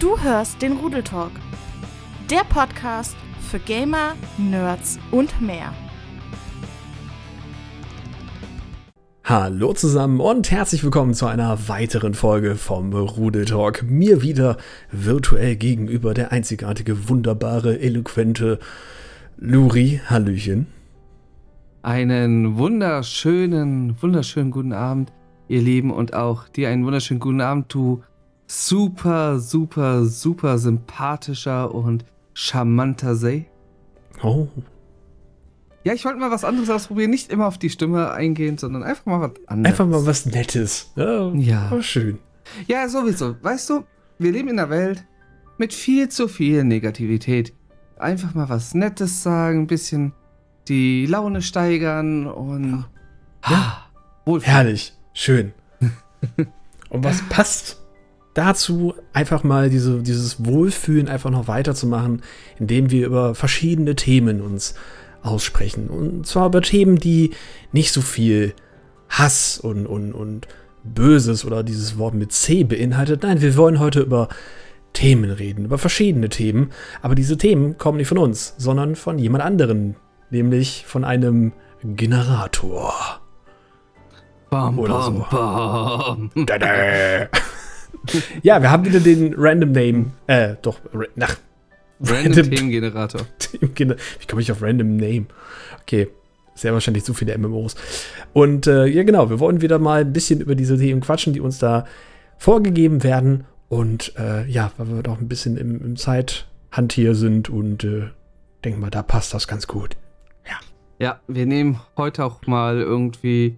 Du hörst den Rudeltalk, der Podcast für Gamer, Nerds und mehr. Hallo zusammen und herzlich willkommen zu einer weiteren Folge vom Rudeltalk. Mir wieder virtuell gegenüber der einzigartige, wunderbare, eloquente Luri. Hallöchen. Einen wunderschönen, wunderschönen guten Abend, ihr Lieben, und auch dir einen wunderschönen guten Abend, du super, super, super sympathischer und charmanter See. Oh. Ja, ich wollte mal was anderes ausprobieren, nicht immer auf die Stimme eingehen, sondern einfach mal was anderes. Einfach mal was Nettes. Ja, Ja. war schön. Ja, sowieso. Weißt du, wir leben in einer Welt mit viel zu viel Negativität. Einfach mal was Nettes sagen, ein bisschen die Laune steigern und. Ja. Wohl. Herrlich. Schön. Und was passt dazu, einfach mal diese, dieses Wohlfühlen einfach noch weiterzumachen, indem wir über verschiedene Themen uns aussprechen. Und zwar über Themen, die nicht so viel Hass und, und, und Böses oder dieses Wort mit C beinhaltet. Nein, wir wollen heute über Themen reden, über verschiedene Themen. Aber diese Themen kommen nicht von uns, sondern von jemand anderen, nämlich von einem Generator. Bam, Oder bam, so. bam. Ja, wir haben wieder den Random Name. Äh, doch, nach Random Themengenerator. Themen. Wie komme ich auf Random Name? Okay, sehr wahrscheinlich zu viele MMOs. Und äh, ja, genau, wir wollen wieder mal ein bisschen über diese Themen quatschen, die uns da vorgegeben werden. Und äh, ja, weil wir doch ein bisschen im, im Zeithantier sind und äh, denken mal, da passt das ganz gut. Ja, wir nehmen heute auch mal irgendwie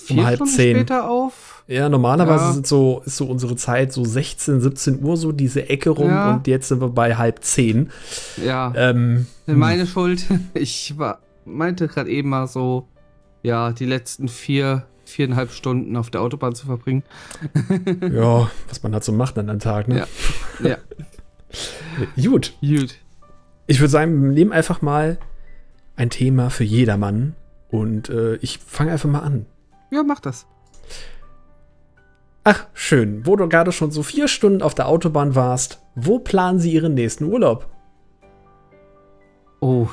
Um vier halb Stunden zehn. später auf. Ja, normalerweise Ja. Sind so, ist so unsere Zeit so 16, 17 Uhr, so diese Ecke rum. Ja. Und jetzt sind wir bei halb zehn. Ja, Ähm, meine Schuld. Ich war, meinte gerade eben mal so, ja, die letzten vier, viereinhalb Stunden auf der Autobahn zu verbringen. ja, was man halt so macht an einem Tag, ne? Ja. Ja, Gut. gut. Ich würde sagen, wir nehmen einfach mal ein Thema für jedermann. Und äh, ich fange einfach mal an. Ja, mach das. Ach, schön. Wo du gerade schon so vier Stunden auf der Autobahn warst, wo planen Sie Ihren nächsten Urlaub? Oh,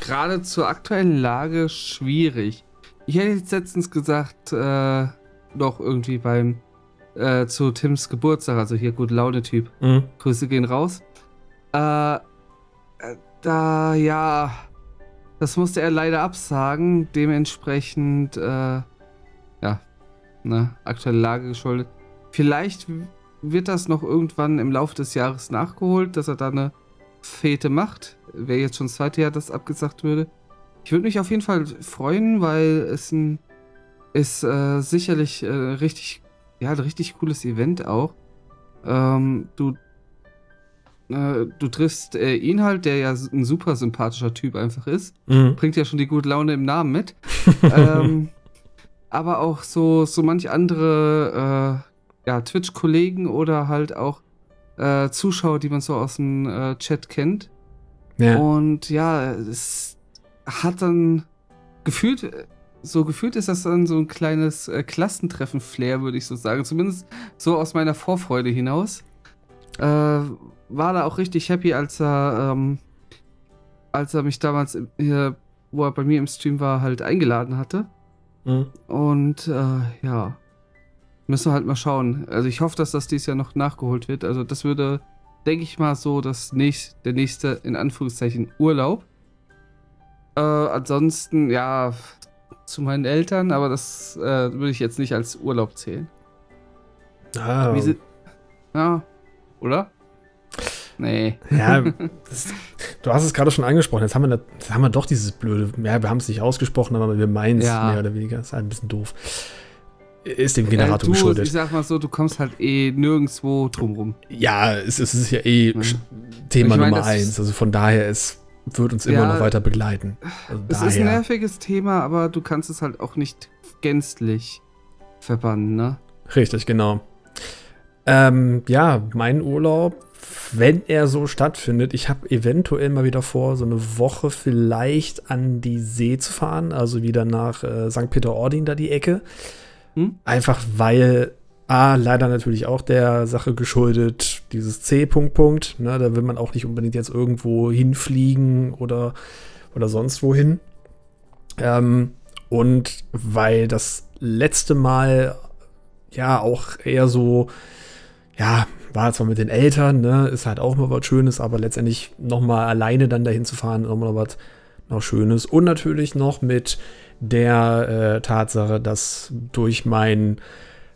gerade zur aktuellen Lage schwierig. Ich hätte jetzt letztens gesagt, äh, noch irgendwie beim, äh, zu Tims Geburtstag, also hier gut Laune-Typ. Hm. Grüße gehen raus. Äh, äh, da, ja, das musste er leider absagen. Dementsprechend, äh, ne, aktuelle Lage geschuldet. Vielleicht wird das noch irgendwann im Laufe des Jahres nachgeholt, dass er da eine Fete macht. Wäre jetzt schon das zweite Jahr, das abgesagt würde. Ich würde mich auf jeden Fall freuen, weil es ein ist äh, sicherlich äh, richtig, ja, ein richtig cooles Event auch. Ähm, du, äh, du triffst äh, ihn halt, der ja ein super sympathischer Typ einfach ist. Hm. Bringt ja schon die gute Laune im Namen mit. ähm, aber auch so, so manch andere äh, ja, Twitch-Kollegen oder halt auch äh, Zuschauer, die man so aus dem äh, Chat kennt. Ja. Und ja, es hat dann gefühlt, so gefühlt ist das dann so ein kleines äh, Klassentreffen-Flair, würde ich so sagen. Zumindest so aus meiner Vorfreude hinaus. Äh, war da auch richtig happy, als er, ähm, als er mich damals, wo er bei mir im Stream war, halt eingeladen hatte. Hm. Und äh, ja, müssen wir halt mal schauen. Also ich hoffe, dass das dieses Jahr noch nachgeholt wird. Also das würde, denke ich mal, so das nächst, der nächste, in Anführungszeichen, Urlaub. Äh, ansonsten, ja, zu meinen Eltern, aber das äh, würde ich jetzt nicht als Urlaub zählen. Ah, Wie sie, ja, oder? Nee. ja, das, du hast es gerade schon angesprochen. Jetzt haben wir, da- jetzt haben wir doch dieses blöde. Ja, wir haben es nicht ausgesprochen, aber wir meinen es Ja. mehr oder weniger. Ist halt ein bisschen doof. Ist dem Generator äh, du, geschuldet. Ich sag mal so, du kommst halt eh nirgendwo drumrum. Ja, es, es ist ja eh Ja. Thema Ich Nummer eins. Also von daher, es wird uns immer Ja. noch weiter begleiten. Also Es ist ein daher. nerviges Thema, aber du kannst es halt auch nicht gänzlich verbannen, ne? Richtig, genau. Ähm, ja, mein Urlaub, wenn er so stattfindet, ich habe eventuell mal wieder vor, so eine Woche vielleicht an die See zu fahren, also wieder nach äh, St. Peter-Ording, da die Ecke. Hm? Einfach weil, A, leider natürlich auch der Sache geschuldet, dieses C. Punkt, Punkt. Ne, da will man auch nicht unbedingt jetzt irgendwo hinfliegen oder, oder sonst wohin. Ähm, und weil das letzte Mal ja auch eher so, ja, war zwar mit den Eltern, ne, ist halt auch mal was Schönes, aber letztendlich nochmal alleine dann dahin zu fahren, nochmal was noch Schönes. Und natürlich noch mit der äh, Tatsache, dass durch meinen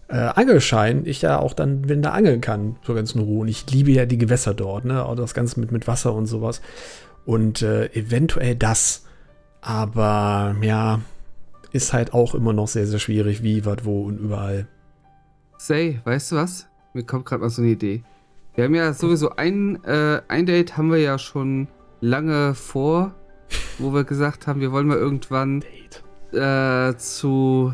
äh, Angelschein ich ja auch dann wieder angeln kann, so ganz in Ruhe. Und ich liebe ja die Gewässer dort, ne, auch das Ganze mit, mit Wasser und sowas. Und äh, eventuell das. Aber ja, ist halt auch immer noch sehr, sehr schwierig, wie, was, wo und überall. Say, weißt du was? Mir kommt gerade mal so eine Idee. Wir haben ja sowieso ein, äh, ein Date haben wir ja schon lange vor, wo wir gesagt haben, wir wollen mal irgendwann äh, zu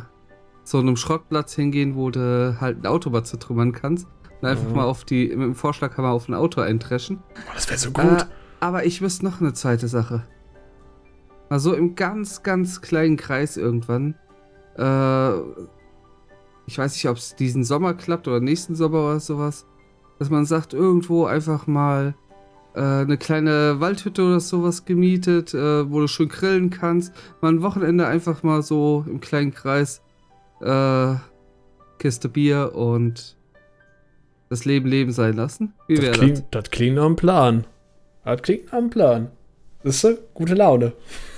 so einem Schrottplatz hingehen, wo du halt ein Auto mal zertrümmern kannst. Und einfach Mhm. mal auf die, mit dem Vorschlag kann man auf ein Auto eintreschen. Boah, das wäre so gut. Äh, aber ich wüsste noch eine zweite Sache. Mal so im ganz, ganz kleinen Kreis irgendwann. Äh, ich weiß nicht, ob es diesen Sommer klappt oder nächsten Sommer oder sowas. Dass man sagt, irgendwo einfach mal äh, eine kleine Waldhütte oder sowas gemietet, äh, wo du schön grillen kannst. Mal ein Wochenende einfach mal so im kleinen Kreis. Äh, Kiste Bier und das Leben Leben sein lassen. Wie wäre das, das? klingt, das klingt nach einem Plan. Das klingt nach einem Plan. Das ist gute Laune.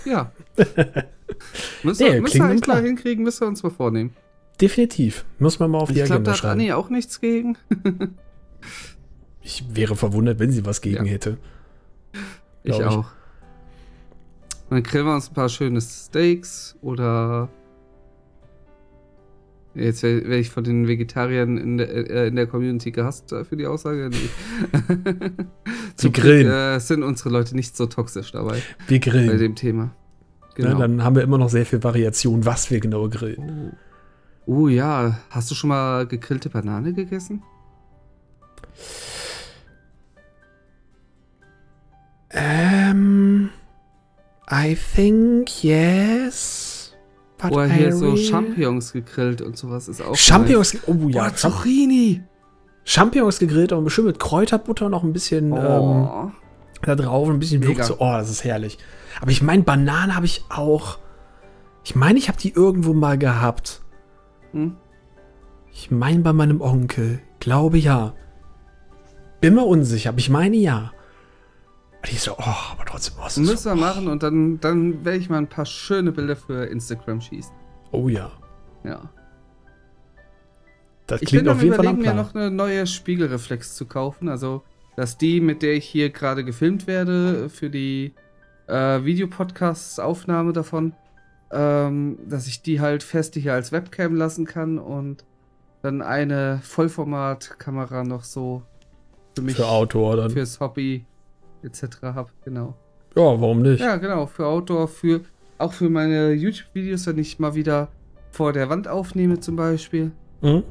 Ja. müssen Nee, wir, müssen wir Plan. hinkriegen, müssen wir uns mal vornehmen. Definitiv. Muss man mal auf Ich die glaube, Agenda da hat schreiben. Anni auch nichts gegen. Ich wäre verwundert, wenn sie was gegen Ja. hätte. Ich Glaub ich. auch. Dann grillen wir uns ein paar schöne Steaks oder. Jetzt werde werd ich von den Vegetariern in der, äh, in der Community gehasst äh, für die Aussage. Nee. Zum grillen. Äh, sind unsere Leute nicht so toxisch dabei Wir bei grillen. dem Thema. Genau. dann haben wir immer noch sehr viel Variation, was wir genau grillen. Oh. Oh ja, hast du schon mal gegrillte Banane gegessen? Ähm. I think yes. But Oder hier so really- Champignons gegrillt und sowas ist auch. Champignons. Oh Nice. ja. Oder Zucchini. Champignons gegrillt, aber bestimmt mit Kräuterbutter noch ein bisschen ähm, Oh. da drauf, ein bisschen. Würze. Oh, das ist herrlich. Aber ich meine, Bananen habe ich auch. Ich meine, ich habe die irgendwo mal gehabt. Hm? Ich meine bei meinem Onkel. Glaube ja. Bin mir unsicher, aber ich meine ja. Und ich so, oh, aber trotzdem, oh, es ist Müssen so, wir machen und dann, dann werde ich mal ein paar schöne Bilder für Instagram schießen. Oh ja. Ja. Das Ich bin klingt auf jeden Fall überlegen, am mir noch eine neue Spiegelreflex zu kaufen. Also, dass die, mit der ich hier gerade gefilmt werde, für die äh, Videopodcasts-Aufnahme davon, ähm, dass ich die halt fest hier als Webcam lassen kann und dann eine Vollformatkamera noch so für mich, Für Outdoor dann. fürs Hobby etc. habe. Genau. ja, warum nicht? Ja, genau, für Outdoor, für auch für meine YouTube-Videos, wenn ich mal wieder vor der Wand aufnehme zum Beispiel. Mhm.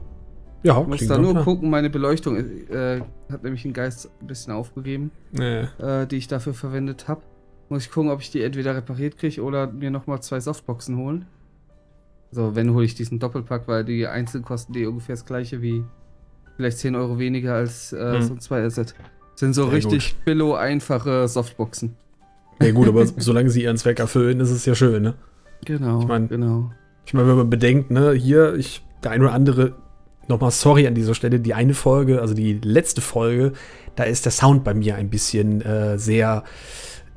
Ja, Ich muss da nur Plan. gucken, meine Beleuchtung äh, hat nämlich den Geist ein bisschen aufgegeben, Nee. äh, die ich dafür verwendet habe. Muss ich gucken, ob ich die entweder repariert kriege oder mir nochmal zwei Softboxen holen. So, wenn hole ich diesen Doppelpack, weil die einzeln kosten die ungefähr das gleiche wie vielleicht 10 Euro weniger als äh, Hm. so ein 2-Set. Sind so Sehr richtig billo einfache Softboxen. Ja, gut, aber solange sie ihren Zweck erfüllen, ist es ja schön, ne? Genau, Ich mein- genau. Ich meine, wenn man bedenkt, ne, hier, ich, der ein oder andere, nochmal sorry an dieser Stelle, die eine Folge, also die letzte Folge, da ist der Sound bei mir ein bisschen äh, sehr,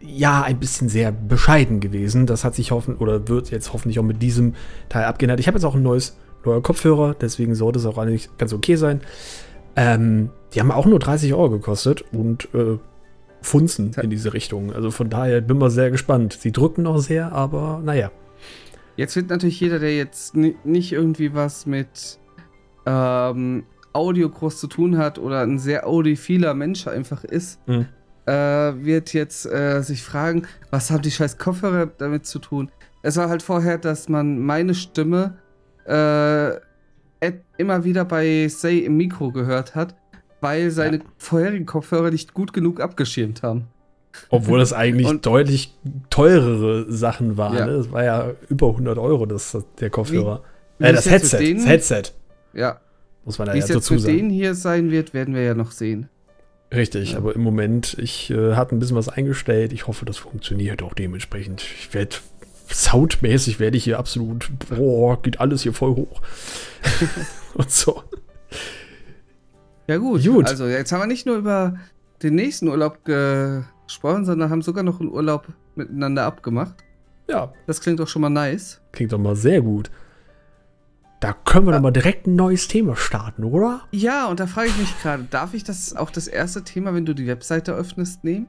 ja, ein bisschen sehr bescheiden gewesen. Das hat sich hoffen, oder wird jetzt hoffentlich auch mit diesem Teil abgeändert. Ich habe jetzt auch ein neues, neuer Kopfhörer, deswegen sollte es auch eigentlich ganz okay sein. Ähm, die haben auch nur 30 Euro gekostet und äh, funzen in diese Richtung. Also von daher bin mal sehr gespannt. Sie drücken noch sehr, aber naja. Jetzt wird natürlich jeder, der jetzt ni- nicht irgendwie was mit ähm, Audio groß zu tun hat oder ein sehr audiophiler Mensch einfach ist, Mhm. Äh, wird jetzt äh, sich fragen, was haben die scheiß Kopfhörer damit zu tun? Es war halt vorher, dass man meine Stimme äh, immer wieder bei Say im Mikro gehört hat, weil seine vorherigen Kopfhörer nicht gut genug abgeschirmt haben. Obwohl das eigentlich Und- deutlich teurere Sachen waren. Ja. Ne? Das war ja über 100 Euro, das, der Kopfhörer. Wie Äh, das Headset. denen- Das Headset, Ja, muss man da wie ja es jetzt dazu mit sagen. denen hier sein wird, werden wir ja noch sehen. Richtig, aber im Moment, ich äh, hatte ein bisschen was eingestellt. Ich hoffe, das funktioniert auch dementsprechend. Ich werde soundmäßig werde ich hier absolut, boah, geht alles hier voll hoch. Und so. Ja gut. Gut. Also jetzt haben wir nicht nur über den nächsten Urlaub gesprochen, sondern haben sogar noch einen Urlaub miteinander abgemacht. Ja, Das klingt doch schon mal nice. klingt doch mal sehr gut. Da können wir doch mal direkt ein neues Thema starten, oder? Ja, und da frage ich mich gerade, darf ich das auch das erste Thema, wenn du die Webseite öffnest, nehmen?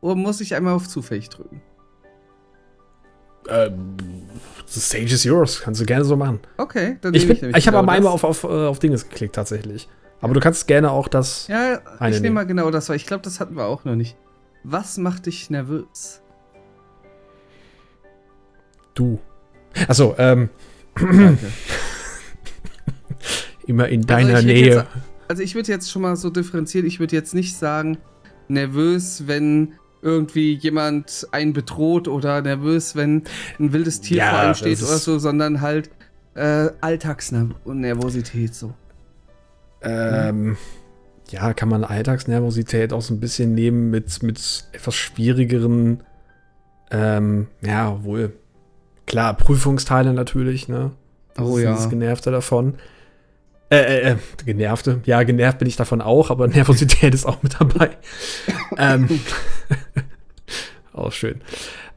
Oder muss ich einmal auf zufällig drücken? Ähm, the stage is yours. Kannst du gerne so machen. Okay, dann Ich, nehme bin, nämlich ich habe genau aber einmal auf, auf, äh, auf Dinges geklickt, tatsächlich. Aber du kannst gerne auch das. Ja, Eine ich nehme mal genau das, weil ich glaube, das hatten wir auch noch nicht. Was macht dich nervös? Du. Achso, ähm, Danke. immer in Also deiner hätte Nähe. Jetzt, also ich würde jetzt schon mal so differenzieren, ich würde jetzt nicht sagen, nervös, wenn irgendwie jemand einen bedroht oder nervös, wenn ein wildes Tier Ja, vor einem steht oder so, sondern halt äh, Alltagsnervosität so. Ähm, ja, kann man Alltagsnervosität auch so ein bisschen nehmen mit, mit etwas schwierigeren, ähm, ja, wohl, klar, Prüfungsteile natürlich, ne? Das Oh ist ja. Das Genervte davon. Äh, äh, äh, Genervte. Ja, genervt bin ich davon auch, aber Nervosität ist auch mit dabei. ähm, auch schön.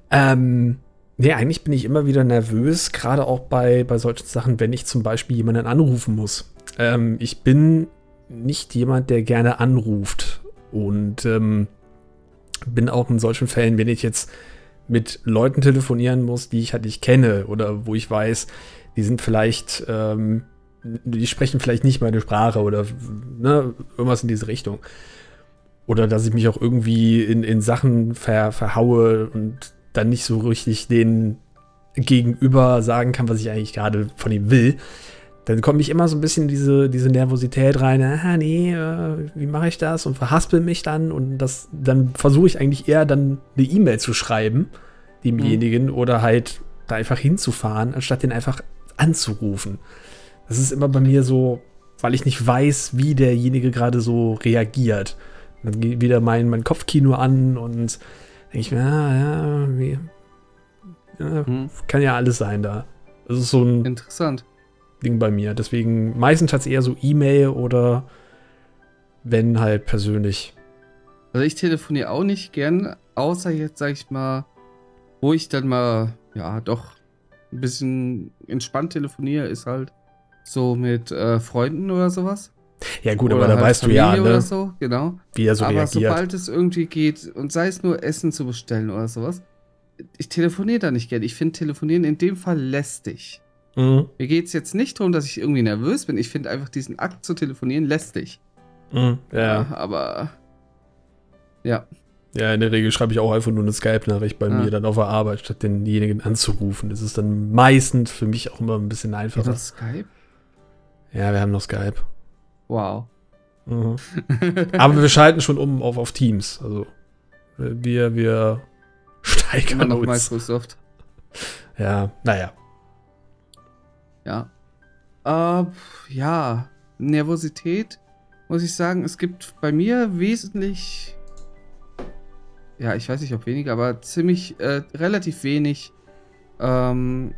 Ähm, nee, eigentlich bin ich immer wieder nervös, gerade auch bei, bei solchen Sachen, wenn ich zum Beispiel jemanden anrufen muss. Ähm, ich bin nicht jemand, der gerne anruft. Und ähm, bin auch in solchen Fällen, wenn ich jetzt mit Leuten telefonieren muss, die ich halt nicht kenne oder wo ich weiß, die sind vielleicht, ähm, die sprechen vielleicht nicht meine Sprache oder ne, irgendwas in diese Richtung. Oder dass ich mich auch irgendwie in, in Sachen ver, verhaue und dann nicht so richtig den Gegenüber sagen kann, was ich eigentlich gerade von ihm will. Dann komme ich immer so ein bisschen in diese, diese Nervosität rein, ah nee, äh, wie mache ich das? Und verhaspel mich dann und das, dann versuche ich eigentlich eher dann eine E-Mail zu schreiben, demjenigen, oder halt da einfach hinzufahren, anstatt den einfach anzurufen. Das ist immer bei mir so, weil ich nicht weiß, wie derjenige gerade so reagiert. Dann geht wieder mein, mein Kopfkino an und denke ich mir, ah, ja, wie, ja, Hm. kann ja alles sein da. Das ist so ein Interessant. Ding bei mir. Deswegen meistens hat es eher so E-Mail oder wenn halt persönlich. Also ich telefoniere auch nicht gern, außer jetzt, sag ich mal, wo ich dann mal, ja, doch ein bisschen entspannt telefoniere, ist halt so mit äh, Freunden oder sowas. Ja gut, oder aber da halt weißt du ja, Familie ne, Oder so, genau. wie er so Aber reagiert. sobald es irgendwie geht, und sei es nur Essen zu bestellen oder sowas, ich telefoniere da nicht gern. Ich finde Telefonieren in dem Fall lästig. Mhm. Mir geht es jetzt nicht darum, dass ich irgendwie nervös bin. Ich finde einfach diesen Akt zu telefonieren lästig. Mhm. Ja. Aber ja, ja, in der Regel schreibe ich auch einfach nur eine Skype-Nachricht bei Ja. mir dann auf der Arbeit, statt denjenigen anzurufen. Das ist dann meistens für mich auch immer ein bisschen einfacher. das Skype? Ja, wir haben noch Skype. Wow. Mhm. Aber wir schalten schon um auf, auf Teams. Also wir, wir Immer steigern noch uns. Microsoft. Ja, naja. Ja. Äh, ja, Nervosität, muss ich sagen, es gibt bei mir wesentlich, ja, ich weiß nicht, ob weniger, aber ziemlich, äh, relativ wenig ähm,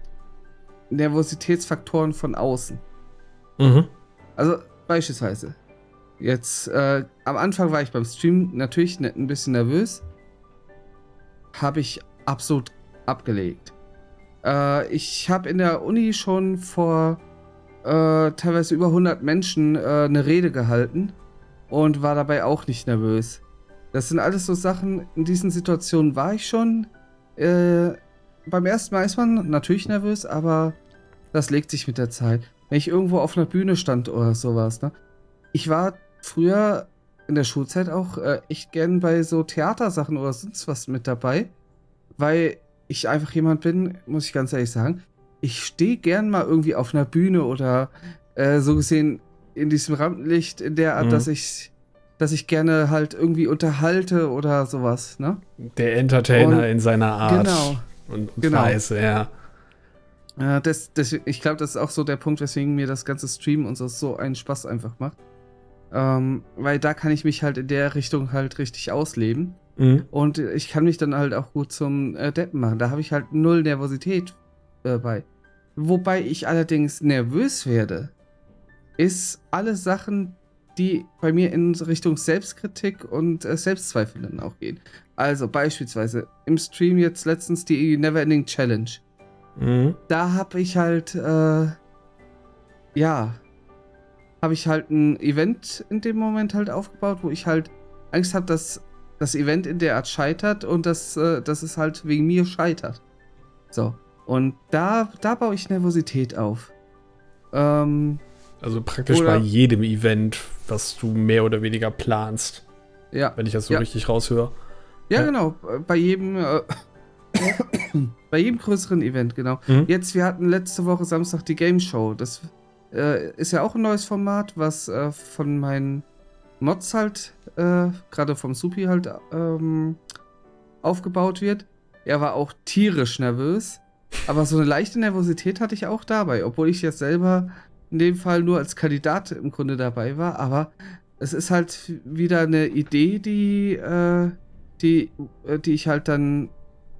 Nervositätsfaktoren von außen. Mhm. Also beispielsweise, jetzt äh, am Anfang war ich beim Stream natürlich ne, ein bisschen nervös. Habe ich absolut abgelegt. Äh, ich habe in der Uni schon vor äh, teilweise über 100 Menschen äh, eine Rede gehalten und war dabei auch nicht nervös. Das sind alles so Sachen, in diesen Situationen war ich schon. Äh, beim ersten Mal ist man natürlich nervös, aber das legt sich mit der Zeit. Wenn ich irgendwo auf einer Bühne stand oder sowas, ne? Ich war früher in der Schulzeit auch äh, echt gern bei so Theatersachen oder sonst was mit dabei, weil ich einfach jemand bin, muss ich ganz ehrlich sagen, ich stehe gern mal irgendwie auf einer Bühne oder äh, so gesehen in diesem Rampenlicht in der Art, Mhm. dass ich dass ich gerne halt irgendwie unterhalte oder sowas, ne? Der Entertainer Und- in seiner Art. Genau. Und, Genau. Weise, ja. Ja, das, das, ich glaube, das ist auch so der Punkt, weswegen mir das ganze Stream und so so einen Spaß einfach macht. Ähm, weil da kann ich mich halt in der Richtung halt richtig ausleben. Mhm. Und ich kann mich dann halt auch gut zum äh, Deppen machen. Da habe ich halt null Nervosität äh, bei. Wobei ich allerdings nervös werde, ist alle Sachen, die bei mir in Richtung Selbstkritik und äh, Selbstzweifel dann auch gehen. Also beispielsweise im Stream jetzt letztens die Neverending Challenge. Mhm. Da habe ich halt, äh, ja, habe ich halt ein Event in dem Moment halt aufgebaut, wo ich halt Angst habe, dass das Event in der Art scheitert und dass, äh, dass es halt wegen mir scheitert. So. Und da, da baue ich Nervosität auf. Ähm, Also praktisch bei jedem Event, was du mehr oder weniger planst, ja. wenn ich das so Ja. richtig raushöre. Ja, Ja. genau. Bei jedem, äh, bei jedem größeren Event, genau. Mhm. Jetzt, wir hatten letzte Woche Samstag die Game Show. Das äh, ist ja auch ein neues Format, was äh, von meinen Mods halt, äh, gerade vom Supi halt, ähm, aufgebaut wird. Er war auch tierisch nervös. Aber so eine leichte Nervosität hatte ich auch dabei, obwohl ich jetzt selber in dem Fall nur als Kandidat im Grunde dabei war. Aber es ist halt wieder eine Idee, die, äh, die, äh, die ich halt dann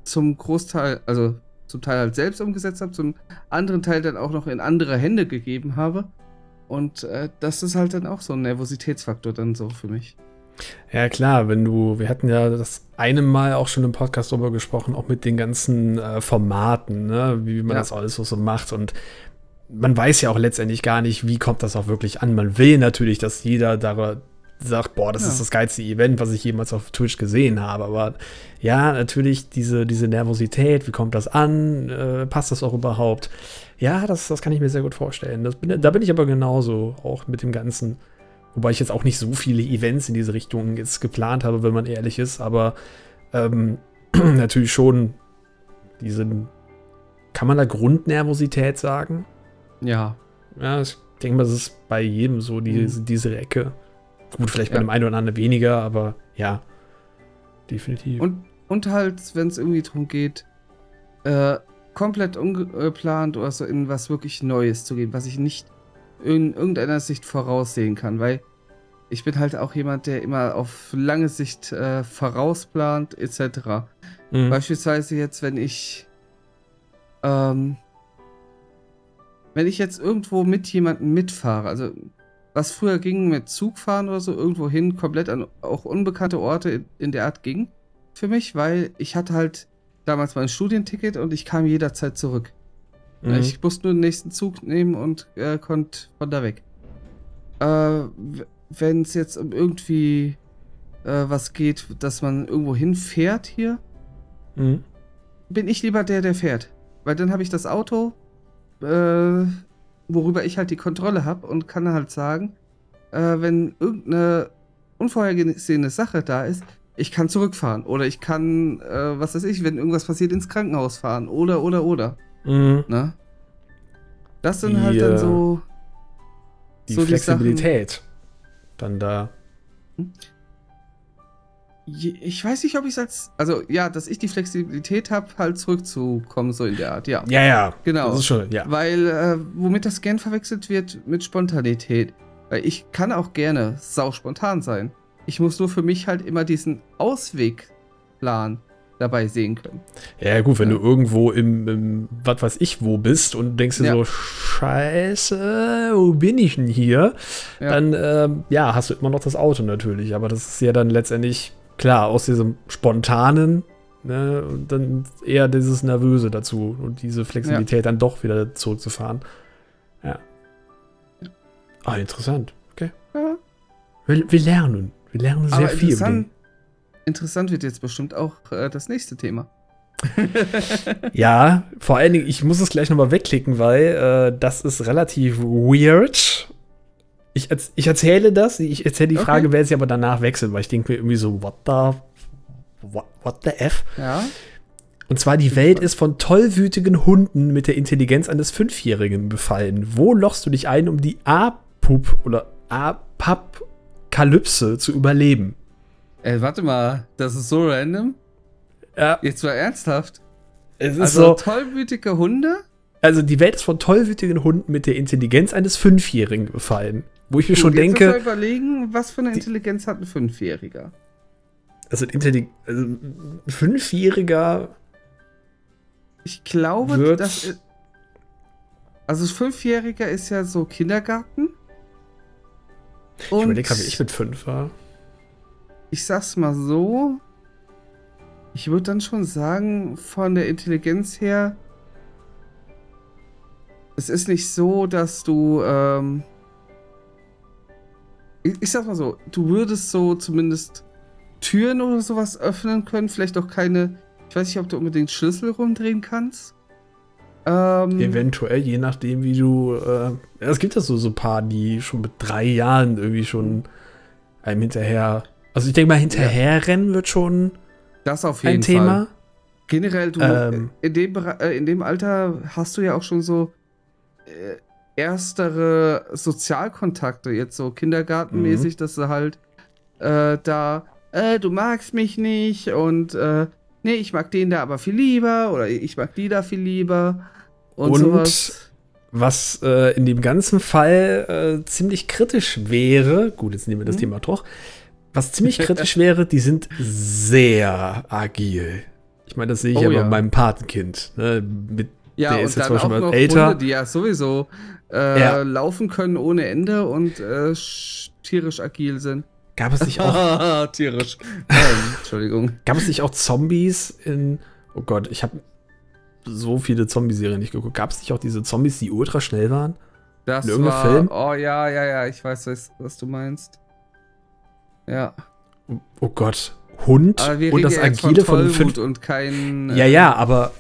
zum Großteil, also zum Teil halt selbst umgesetzt habe, zum anderen Teil dann auch noch in andere Hände gegeben habe. Und äh, das ist halt dann auch so ein Nervositätsfaktor dann so für mich. Ja, klar, wenn du, wir hatten ja das eine Mal auch schon im Podcast drüber gesprochen, auch mit den ganzen äh, Formaten, ne? wie man Ja. das alles so, so macht. Und man weiß ja auch letztendlich gar nicht, wie kommt das auch wirklich an. Man will natürlich, dass jeder da sagt, boah, das Ja. ist das geilste Event, was ich jemals auf Twitch gesehen habe. Aber ja, natürlich diese, diese Nervosität, wie kommt das an? Äh, passt das auch überhaupt? Ja, das, das kann ich mir sehr gut vorstellen. Bin, da bin ich aber genauso, auch mit dem Ganzen. Wobei ich jetzt auch nicht so viele Events in diese Richtung jetzt geplant habe, wenn man ehrlich ist, aber ähm, natürlich schon diese, kann man da Grundnervosität sagen? Ja. Ja, ich denke mal, das ist bei jedem so, diese, diese Ecke. Gut, vielleicht bei Ja. dem einen oder anderen weniger, aber ja, definitiv. Und, und halt, wenn es irgendwie darum geht, äh, komplett ungeplant oder so in was wirklich Neues zu gehen, was ich nicht in irgendeiner Sicht voraussehen kann, weil ich bin halt auch jemand, der immer auf lange Sicht äh, vorausplant, etc. Mhm. Beispielsweise jetzt, wenn ich, ähm, wenn ich jetzt irgendwo mit jemandem mitfahre, also was früher ging mit Zugfahren oder so, irgendwo hin, komplett an auch unbekannte Orte in, in der Art ging für mich, weil ich hatte halt damals mein Studienticket und ich kam jederzeit zurück. Mhm. Ich musste nur den nächsten Zug nehmen und äh, konnte von da weg. Äh, wenn es jetzt um irgendwie äh, was geht, dass man irgendwo hinfährt hier, Mhm. bin ich lieber der, der fährt. Weil dann habe ich das Auto, äh, worüber ich halt die Kontrolle habe und kann halt sagen, äh, wenn irgendeine unvorhergesehene Sache da ist, ich kann zurückfahren. Oder ich kann, äh, was weiß ich, wenn irgendwas passiert, ins Krankenhaus fahren. Oder, oder, oder. Mhm. Ne? Das sind Die, halt äh, dann so. Die so die Flexibilität dann da. Ich weiß nicht, ob ich es als. Also, ja, dass ich die Flexibilität habe, halt zurückzukommen, so in der Art, ja. Ja, ja. Genau. Das ist schon, ja. Weil, äh, womit das gern verwechselt wird mit Spontanität. Weil ich kann auch gerne sau spontan sein. Ich muss nur für mich halt immer diesen Auswegplan dabei sehen können. Ja, gut, wenn Ja. du irgendwo im, im was weiß ich wo bist und denkst dir Ja. so, scheiße, wo bin ich denn hier? Ja. Dann, ähm, ja, hast du immer noch das Auto natürlich. Aber das ist ja dann letztendlich, klar, aus diesem Spontanen, ne, und dann eher dieses Nervöse dazu und diese Flexibilität dann doch wieder zurückzufahren. Ja. Ah, interessant. Okay. Ja. Wir, wir lernen. Wir lernen sehr Aber viel. interessant, interessant wird jetzt bestimmt auch äh, das nächste Thema. Ja, vor allen Dingen, ich muss es gleich nochmal wegklicken, weil äh, das ist relativ weird. Ich, ich erzähle das, ich erzähle die Okay. Frage, werde sie aber danach wechseln, weil ich denke mir irgendwie so, what the, what, what the F? Ja. Und zwar, die Welt ist von tollwütigen Hunden mit der Intelligenz eines Fünfjährigen befallen. Wo lochst du dich ein, um die A-Pup oder A-Pap-Kalypse zu überleben? Ey, warte mal, das ist so random. Ja, Jetzt war ernsthaft. es ist Also so, tollwütige Hunde also die Welt ist von tollwütigen Hunden mit der Intelligenz eines Fünfjährigen befallen. Wo ich mir schon Gut, jetzt denke. wir überlegen, was für eine Intelligenz hat ein Fünfjähriger? Also, Intelli also ein Fünfjähriger. Ich glaube, dass. Also, Fünfjähriger ist ja so Kindergarten. Ich überlege gerade, wie ich mit fünf war. ich sag's mal so. Ich würde dann schon sagen, von der Intelligenz her. Es ist nicht so, dass du. Ähm, ich, ich sag mal so, du würdest so zumindest Türen oder sowas öffnen können. Vielleicht auch keine. Ich weiß nicht, ob du unbedingt Schlüssel rumdrehen kannst. Ähm, Eventuell, je nachdem, wie du. Äh, ja, es gibt ja so, so ein paar, die schon mit drei Jahren irgendwie schon einem hinterher. Also, ich denke mal, hinterherrennen wird schon das auf jeden ein Thema. Fall. Generell, du, Ähm. in, dem, äh, in dem Alter hast du ja auch schon so äh, erstere Sozialkontakte, jetzt so kindergartenmäßig, dass du halt äh, da, äh, du magst mich nicht und äh, nee, ich mag den da aber viel lieber oder ich mag die da viel lieber und, Und sowas. Was äh, in dem ganzen Fall äh, ziemlich kritisch wäre, gut, jetzt nehmen wir das Mhm. Thema doch, was ziemlich kritisch wäre, die sind sehr agil. Ich meine, das sehe ich Oh ja, bei meinem Patenkind. Ne? Mit, Ja, der ist jetzt zwar schon mal älter. Hunde, die ja sowieso äh, Ja. laufen können ohne Ende und äh, sch- tierisch agil sind. gab, es nicht auch, tierisch. Ähm, Entschuldigung. gab es nicht auch Zombies in. Oh Gott, ich habe so viele Zombie-Serien nicht geguckt. Gab es nicht auch diese Zombies, die ultra schnell waren? Das In irgendeinem war, Film? Oh ja, ja, ja, ich weiß, was, was du meinst. Ja. Oh, Gott, Hund und das von Agile von, fünf. und kein. äh, Ja, ja, aber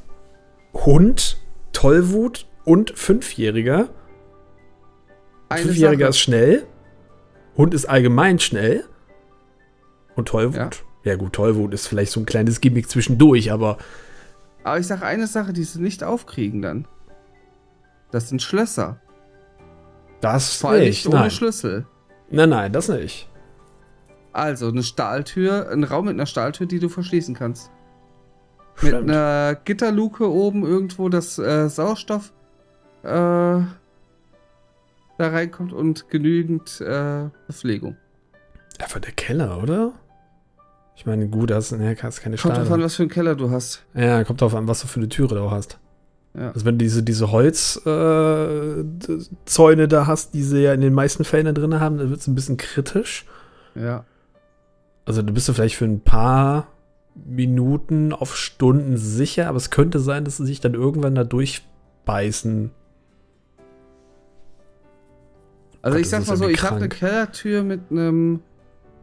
Hund, Tollwut und Fünfjähriger. Eine Fünfjähriger Sache. ist schnell. Hund ist allgemein schnell. Und Tollwut. Ja. Ja. gut, Tollwut ist vielleicht so ein kleines Gimmick zwischendurch, aber Aber ich sage eine Sache, die sie nicht aufkriegen dann. Das sind Schlösser. das Vor allem nicht. nicht ohne Nein. Schlüssel. nein, nein, das nicht. Also eine Stahltür, ein Raum mit einer Stahltür, die du verschließen kannst. Mit Stimmt. einer Gitterluke oben irgendwo, dass äh, Sauerstoff äh, da reinkommt und genügend äh, Bepflegung. Einfach der Keller, oder? Ich meine, gut, das ne, hast keine Kommt drauf an, was für einen Keller du hast. Ja, kommt drauf an, was du für eine Türe da hast. Ja. Also wenn du diese, diese Holzzäune äh, da hast, die sie ja in den meisten Fällen da drin haben, dann wird es ein bisschen kritisch. Ja. Also du bist du vielleicht für ein paar Minuten auf Stunden sicher, aber es könnte sein, dass sie sich dann irgendwann da durchbeißen. Also Gott, ich sag mal so, ich habe eine. Kellertür mit einem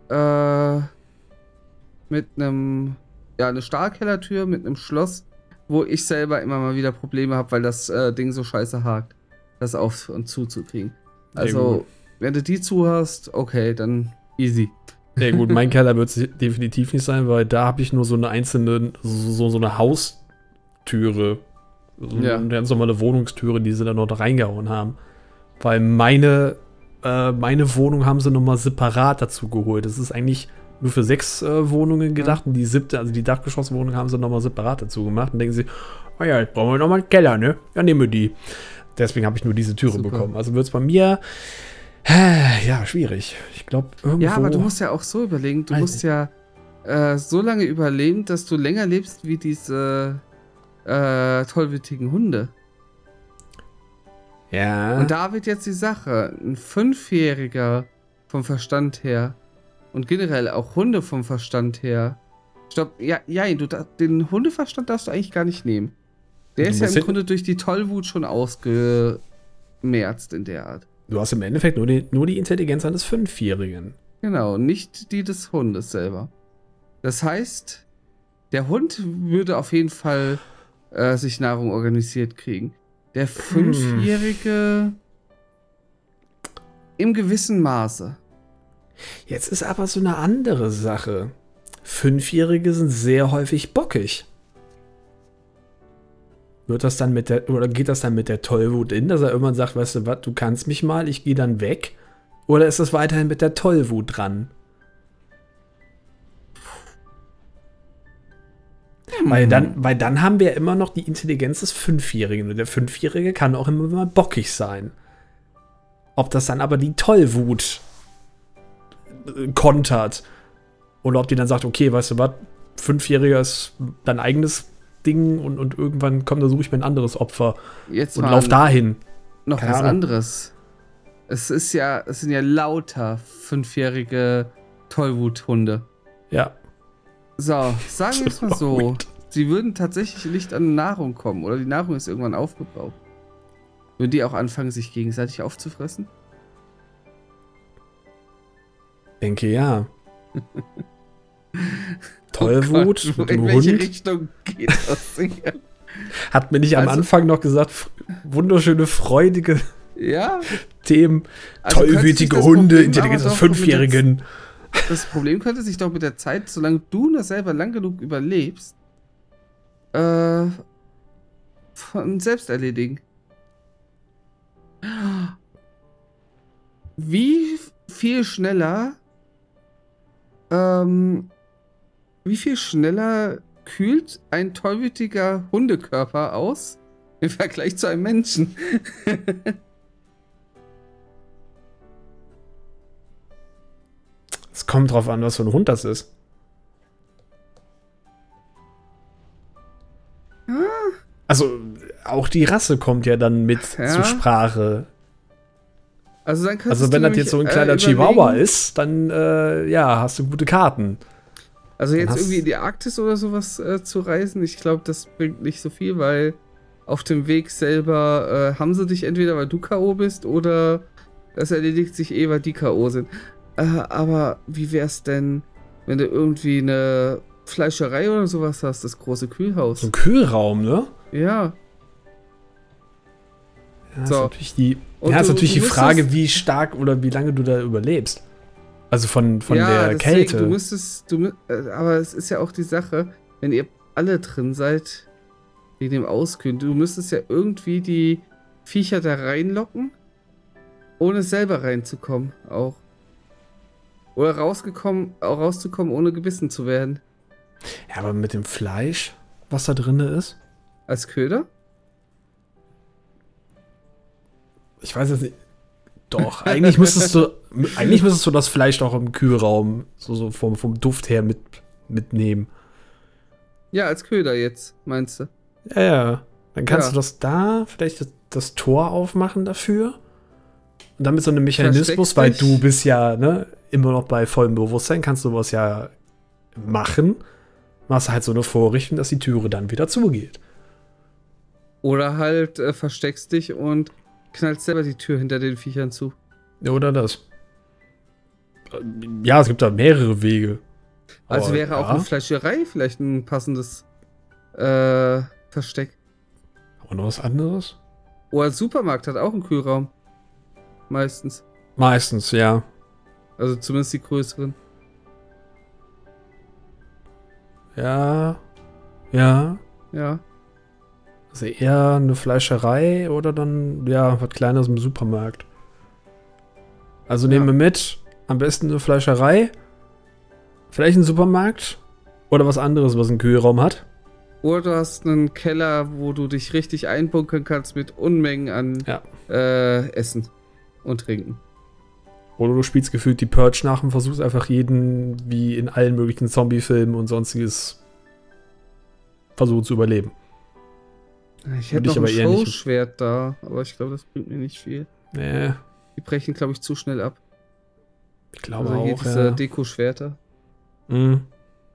äh, mit einem ja eine Stahlkellertür mit einem Schloss, wo ich selber immer mal wieder Probleme habe, weil das äh, Ding so scheiße hakt, das auf und zuzukriegen. Also gut. wenn du die zu hast, okay, dann easy. Ja gut, mein Keller wird es definitiv nicht sein, weil da habe ich nur so eine einzelne, so, so eine Haustüre. So Ja. eine ganz normale Wohnungstüre, die sie dann noch reingehauen haben. Weil meine, äh, meine Wohnung haben sie nochmal separat dazu geholt. Das ist eigentlich nur für sechs äh, Wohnungen gedacht und die siebte, also die Dachgeschosswohnung haben sie nochmal separat dazu gemacht und denken sie, oh ja, jetzt brauchen wir nochmal einen Keller, ne? Ja, nehmen wir die. Deswegen habe ich nur diese Türe Super. bekommen. Also wird es bei mir, äh, ja, schwierig. Ich glaube, irgendwo. Ja, aber du musst ja auch so überlegen, du Weiß musst ja äh, so lange überleben, dass du länger lebst wie diese äh, tollwütigen Hunde. Ja. Und da wird jetzt die Sache, ein Fünfjähriger vom Verstand her und generell auch Hunde vom Verstand her. Stopp, ja, ja, du, den Hundeverstand darfst du eigentlich gar nicht nehmen. Der ist ja im Grunde durch die Tollwut schon ausgemerzt in der Art. Du hast im Endeffekt nur die, nur die Intelligenz eines Fünfjährigen. Genau, nicht die des Hundes selber. Das heißt, der Hund würde auf jeden Fall äh, sich Nahrung organisiert kriegen. Der Fünfjährige im gewissen Maße. Jetzt ist aber so eine andere Sache. Fünfjährige sind sehr häufig bockig. Wird das dann mit der, oder geht das dann mit der Tollwut in, dass er irgendwann sagt, weißt du was, du kannst mich mal, ich gehe dann weg? Oder ist das weiterhin mit der Tollwut dran? Weil, dann, weil dann haben wir immer noch die Intelligenz des Fünfjährigen. Und der Fünfjährige kann auch immer mal bockig sein. Ob das dann aber die Tollwut äh, kontert. Oder ob die dann sagt, okay, weißt du was, Fünfjähriger ist dein eigenes Ding und, und irgendwann komm, da suche ich mir ein anderes Opfer Jetzt und lauf dahin. noch Keine was Ahnung. anderes. Es ist ja, es sind ja lauter fünfjährige Tollwuthunde. Ja. So, sagen wir es mal so. Sie würden tatsächlich nicht an Nahrung kommen oder die Nahrung ist irgendwann aufgebraucht. Würden die auch anfangen, sich gegenseitig aufzufressen? Denke ja. Tollwut Oh Gott, mit in dem welche Hund. Richtung geht das hier? Hat mir nicht am Also- Anfang noch gesagt, wunderschöne, freudige ja? Themen, Also tollwütige Hunde, der- Fünfjährigen. Das Problem könnte sich doch mit der Zeit, solange du das selber lang genug überlebst, äh, von selbst erledigen. Wie viel schneller, ähm, wie viel schneller kühlt ein tollwütiger Hundekörper aus im Vergleich zu einem Menschen? Es kommt drauf an, was für ein Hund das ist. Also, auch die Rasse kommt ja dann mit Ja. zur Sprache. Also, dann Also, wenn das jetzt so ein äh, kleiner überlegen- Chihuahua ist, dann, äh, ja, hast du gute Karten. Also jetzt irgendwie in die Arktis oder sowas äh, zu reisen, ich glaube, das bringt nicht so viel, weil auf dem Weg selber äh, haben sie dich entweder, weil du K.O. bist oder es erledigt sich eh, weil die K.O. sind. Äh, aber wie wär's denn, wenn du irgendwie eine Fleischerei oder sowas hast, das große Kühlhaus? So ein Kühlraum, ne? Ja. Ja, So. ist natürlich die, Und ja, ist du- natürlich du die Frage, wie stark oder wie lange du da überlebst. Also von, von ja, der deswegen, Kälte. Du müsstest, du, äh, aber es ist ja auch die Sache, wenn ihr alle drin seid, wegen dem Auskühlen, du müsstest ja irgendwie die Viecher da reinlocken, ohne selber reinzukommen, auch. Oder rausgekommen, auch rauszukommen, ohne gebissen zu werden. Ja, aber mit dem Fleisch, was da drin ist, Als Köder? ich weiß es nicht. Doch, eigentlich müsstest du, eigentlich müsstest du das Fleisch doch im Kühlraum, so, so vom, vom Duft her mit, mitnehmen. Ja, als Köder jetzt, meinst du? Ja, ja. Dann kannst Ja. du das da, vielleicht das, das Tor aufmachen dafür. Und dann mit so einem Mechanismus, weil dich. du bist ja, ne, immer noch bei vollem Bewusstsein, kannst du was ja machen. Machst halt so eine Vorrichtung, dass die Türe dann wieder zugeht. Oder halt äh, versteckst dich und knallst selber die Tür hinter den Viechern zu. Oder das. Ja, es gibt da mehrere Wege. Also Aber wäre auch ja. eine Fleischerei vielleicht ein passendes äh, Versteck. Und noch was anderes? Oder ein Supermarkt hat auch einen Kühlraum. Meistens. Meistens, ja. Also zumindest die größeren. Ja. Ja. Ja. Also eher eine Fleischerei oder dann, ja, was Kleines im Supermarkt. Also nehmen Ja. wir mit, am besten eine Fleischerei, vielleicht ein Supermarkt oder was anderes, was einen Kühlraum hat. Oder du hast einen Keller, wo du dich richtig einbunkern kannst mit Unmengen an Ja. äh, Essen und Trinken. Oder du spielst gefühlt die Purge nach und versuchst einfach jeden, wie in allen möglichen Zombie-Filmen und sonstiges, versuchen zu überleben. Ich hätte noch ein Showschwert da, aber ich glaube, das bringt mir nicht viel. Nee, Die brechen, glaube ich, zu schnell ab. ich glaube also hier auch, diese ja. Deko-Schwerter. Mhm.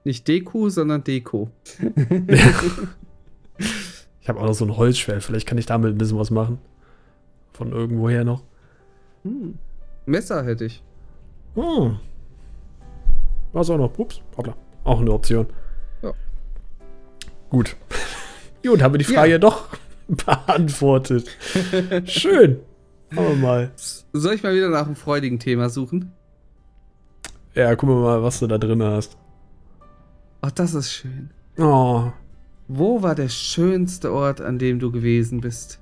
Nicht Deku, sondern Deko. Ich habe auch noch so ein Holzschwert, vielleicht kann ich damit ein bisschen was machen. Von irgendwoher noch. Hm. Messer hätte ich. Hm. Was auch noch? Ups, hoppla. Auch eine Option. Ja. Gut. Gut, haben wir die Ja. Frage doch beantwortet. Schön. Schauen wir mal. Soll ich mal wieder nach einem freudigen Thema suchen? Ja, gucken wir mal, was du da drin hast. Ach, das ist schön. Oh, Wo war der schönste Ort, an dem du gewesen bist?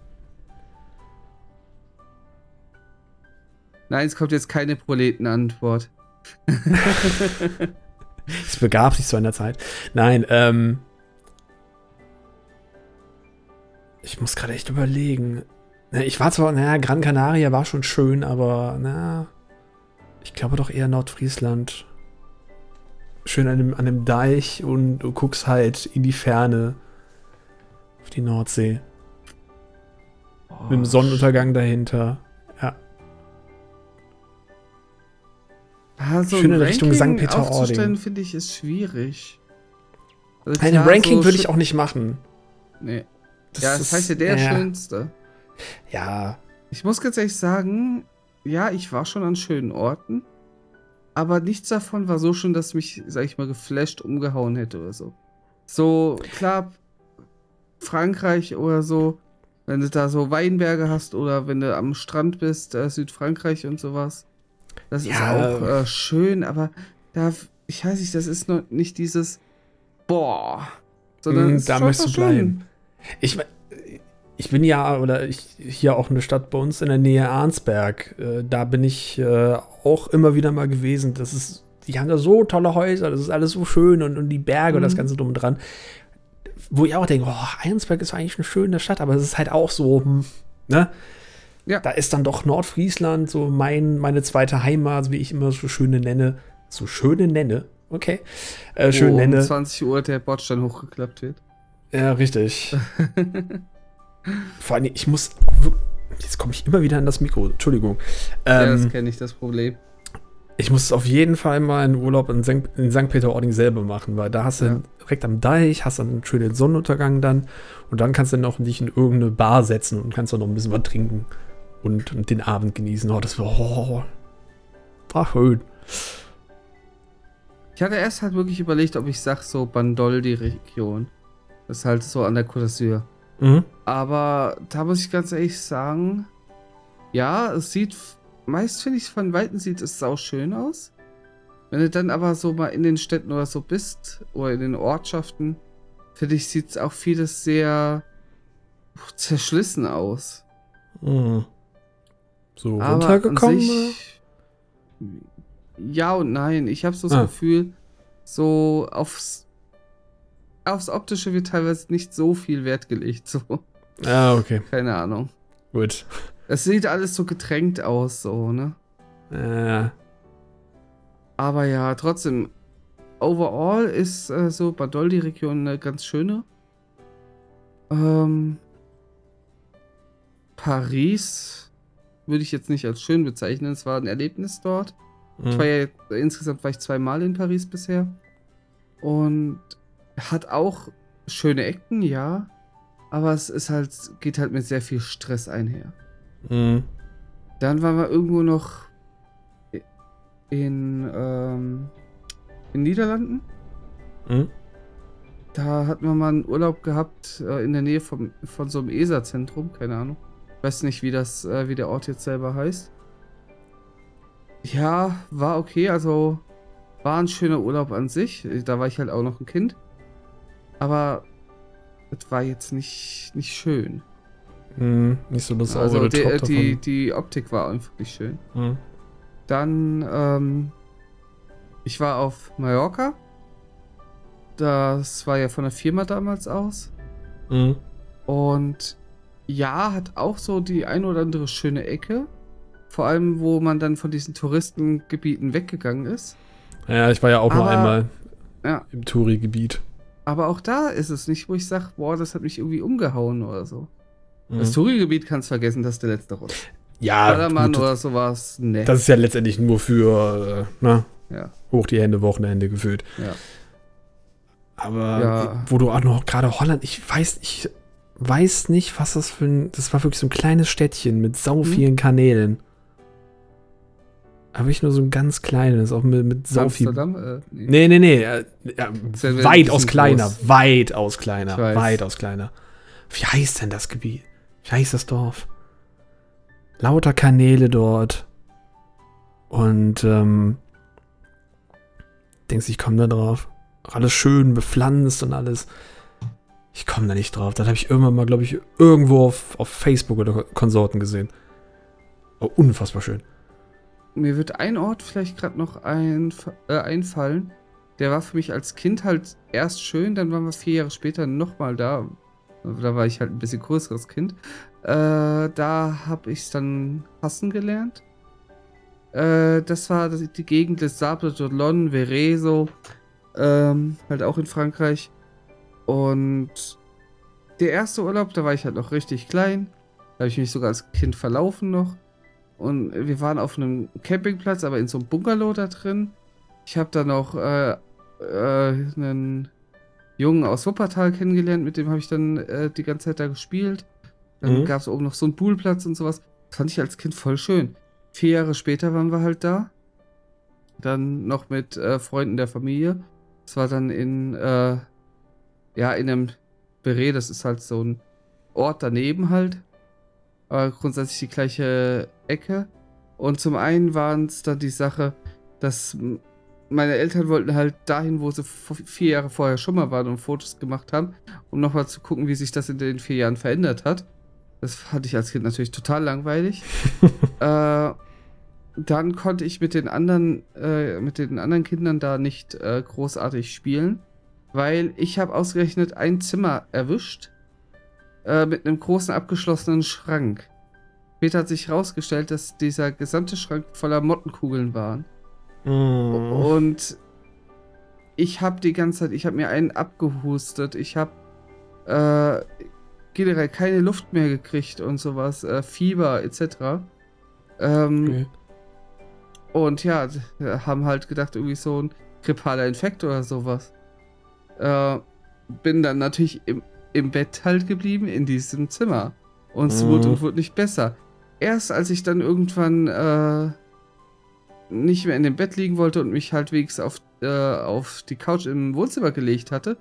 Nein, es kommt jetzt keine Proletenantwort. es begab sich zu einer Zeit. Nein, ähm, Ich muss gerade echt überlegen. Ne, Ich war zwar, naja, Gran Canaria war schon schön, aber na, ich glaube doch eher Nordfriesland. Schön an dem, an dem Deich und du guckst halt in die Ferne auf die Nordsee. Mit dem Sonnenuntergang dahinter. Ja. Ah, so Schöne Richtung Ranking St. Peter-Ording. finde ich, ist schwierig. Also Ein Ranking so würde ich auch nicht machen. Nee. ja, das ist- heißt ja der ja. schönste. Ja, Ich muss ganz ehrlich sagen, ja, ich war schon an schönen Orten, aber nichts davon war so schön, dass mich, sag ich mal, geflasht umgehauen hätte oder so. So, klar, Frankreich oder so, wenn du da so Weinberge hast oder wenn du am Strand bist, äh, Südfrankreich und sowas. Das ist Ja. auch äh, schön, aber da, ich weiß nicht, das ist noch nicht dieses Boah, sondern Mm, ist da möchtest du bleiben. Ich, ich bin ja, oder ich, hier auch eine Stadt bei uns in der Nähe Arnsberg. Äh, da bin ich äh, auch immer wieder mal gewesen. Das ist, die haben da so tolle Häuser, das ist alles so schön und, und die Berge und das Mhm. Ganze drum dran. Wo ich auch denke, oh, Arnsberg ist eigentlich eine schöne Stadt, aber es ist halt auch so, hm, ne? Ja. Da ist dann doch Nordfriesland so mein, meine zweite Heimat, wie ich immer so schöne nenne. So schöne nenne, okay. Äh, schön wo nenne. um 20 Uhr der Bordstein hochgeklappt wird. Ja, richtig. Vor allem, ich muss jetzt komme ich immer wieder an das Mikro, Entschuldigung. ja, das Ähm, kenne ich, das Problem. ich muss auf jeden Fall mal einen Urlaub in St. in St. Peter-Ording selber machen, weil da hast du Ja. direkt am Deich, hast dann einen schönen Sonnenuntergang dann und dann kannst du noch dich in irgendeine Bar setzen und kannst dann noch ein bisschen was trinken und, und den Abend genießen. Oh, das war, oh, war schön. Ich hatte erst halt wirklich überlegt, ob ich sag so Bandol die Region. Das ist halt so an der Côte d'Azur. Mhm. Aber da muss ich ganz ehrlich sagen, ja, es sieht, meist finde ich von Weitem sieht es sau schön aus. Wenn du dann aber so mal in den Städten oder so bist, oder in den Ortschaften, finde ich, sieht es auch vieles sehr zerschlissen aus. Mhm. So Aber runtergekommen? sich, ja und nein. Ich habe so das Ah. Gefühl, so aufs, aufs Optische wird teilweise nicht so viel Wert gelegt. So, Ah, okay, keine Ahnung. gut. Es sieht alles so gedrängt aus, so, ne? Äh, Aber ja, trotzdem, overall ist äh, so Badol die Region eine ganz schöne. Ähm, Paris würde ich jetzt nicht als schön bezeichnen. Es war ein Erlebnis dort. Ich war ja insgesamt war ich zweimal in Paris bisher. Und hat auch schöne Ecken, ja. Aber es ist halt, geht halt mit sehr viel Stress einher. Mhm. Dann waren wir irgendwo noch in, ähm, in Niederlanden. Mhm. Da hatten wir mal einen Urlaub gehabt äh, in der Nähe vom, von so einem ESA-Zentrum, keine Ahnung. Weiß nicht, wie das, äh, wie der Ort jetzt selber heißt. Ja, war okay, also war ein schöner Urlaub an sich. Da war ich halt auch noch ein Kind. Aber es war jetzt nicht, nicht schön. Mhm. Nicht so das also die, Top die, die Optik war einfach nicht schön. Mhm. Dann, ähm, ich war auf Mallorca. Das war ja von der Firma damals aus. Mhm. Und ja, hat auch so die ein oder andere schöne Ecke. Vor allem, wo man dann von diesen Touristengebieten weggegangen ist. Ja, ich war ja auch nur Aber- einmal Ja. im Touri-Gebiet. Aber auch da ist es nicht, wo ich sage, boah, das hat mich irgendwie umgehauen oder so. Mhm. Das Touri-Gebiet kannst vergessen, das ist der letzte Rutsch. Ja, Ballermann gut, oder sowas, ne. das ist ja letztendlich nur für, äh, na, Ja, hoch die Hände, Wochenende gefühlt. ja. Aber Ja. wo du auch noch gerade Holland, ich weiß, ich weiß nicht, was das für ein, das war wirklich so ein kleines Städtchen mit sau Mhm. vielen Kanälen. Aber ich nur so ein ganz kleines, auch mit, mit sau viel. Amsterdam? Äh, nee. Nee, nee, nee. äh, Ja, weitaus kleiner, weitaus kleiner, weitaus kleiner. Wie heißt denn das Gebiet? Wie heißt das Dorf? Lauter Kanäle dort. Und, ähm, denkst du, ich komme da drauf? Alles schön bepflanzt und alles. Ich komme da nicht drauf. Das habe ich irgendwann mal, glaube ich, irgendwo auf, auf Facebook oder Konsorten gesehen. Oh, unfassbar schön. Mir wird ein Ort vielleicht gerade noch einf äh, einfallen. Der war für mich als Kind halt erst schön, dann waren wir vier Jahre später nochmal da. Da war ich halt ein bisschen größeres Kind. Äh, da habe ich es dann hassen gelernt. Äh, das war die Gegend des Sable d'Olonne, Vereso, ähm, halt auch in Frankreich. Und der erste Urlaub, da war ich halt noch richtig klein. Da habe ich mich sogar als Kind verlaufen noch. Und wir waren auf einem Campingplatz, aber in so einem Bungalow da drin. Ich habe da noch äh, äh, einen Jungen aus Wuppertal kennengelernt, mit dem habe ich dann äh, die ganze Zeit da gespielt. Dann mhm. gab es oben noch so einen Poolplatz und sowas. Das fand ich als Kind voll schön. Vier Jahre später waren wir halt da. Dann noch mit äh, Freunden der Familie. Das war dann in, äh, ja, in einem Beret, das ist halt so ein Ort daneben halt. Aber grundsätzlich die gleiche Ecke. Und zum einen waren es dann die Sache, dass meine Eltern wollten halt dahin, wo sie vier Jahre vorher schon mal waren und Fotos gemacht haben, um nochmal zu gucken, wie sich das in den vier Jahren verändert hat. Das fand ich als Kind natürlich total langweilig. äh, dann konnte ich mit den anderen, äh, mit den anderen Kindern da nicht äh, großartig spielen, weil ich habe ausgerechnet ein Zimmer erwischt äh, mit einem großen abgeschlossenen Schrank. Später hat sich herausgestellt, dass dieser gesamte Schrank voller Mottenkugeln war. Mm. Und ich habe die ganze Zeit, ich habe mir einen abgehustet, ich habe äh, generell keine Luft mehr gekriegt und sowas, äh, Fieber etc. Ähm, okay. Und ja, haben halt gedacht, irgendwie so ein grippaler Infekt oder sowas. Äh, bin dann natürlich im, im Bett halt geblieben, in diesem Zimmer. Und es mhm. wurde und wurde nicht besser. Erst als ich dann irgendwann äh, nicht mehr in dem Bett liegen wollte und mich halbwegs auf, äh, auf die Couch im Wohnzimmer gelegt hatte,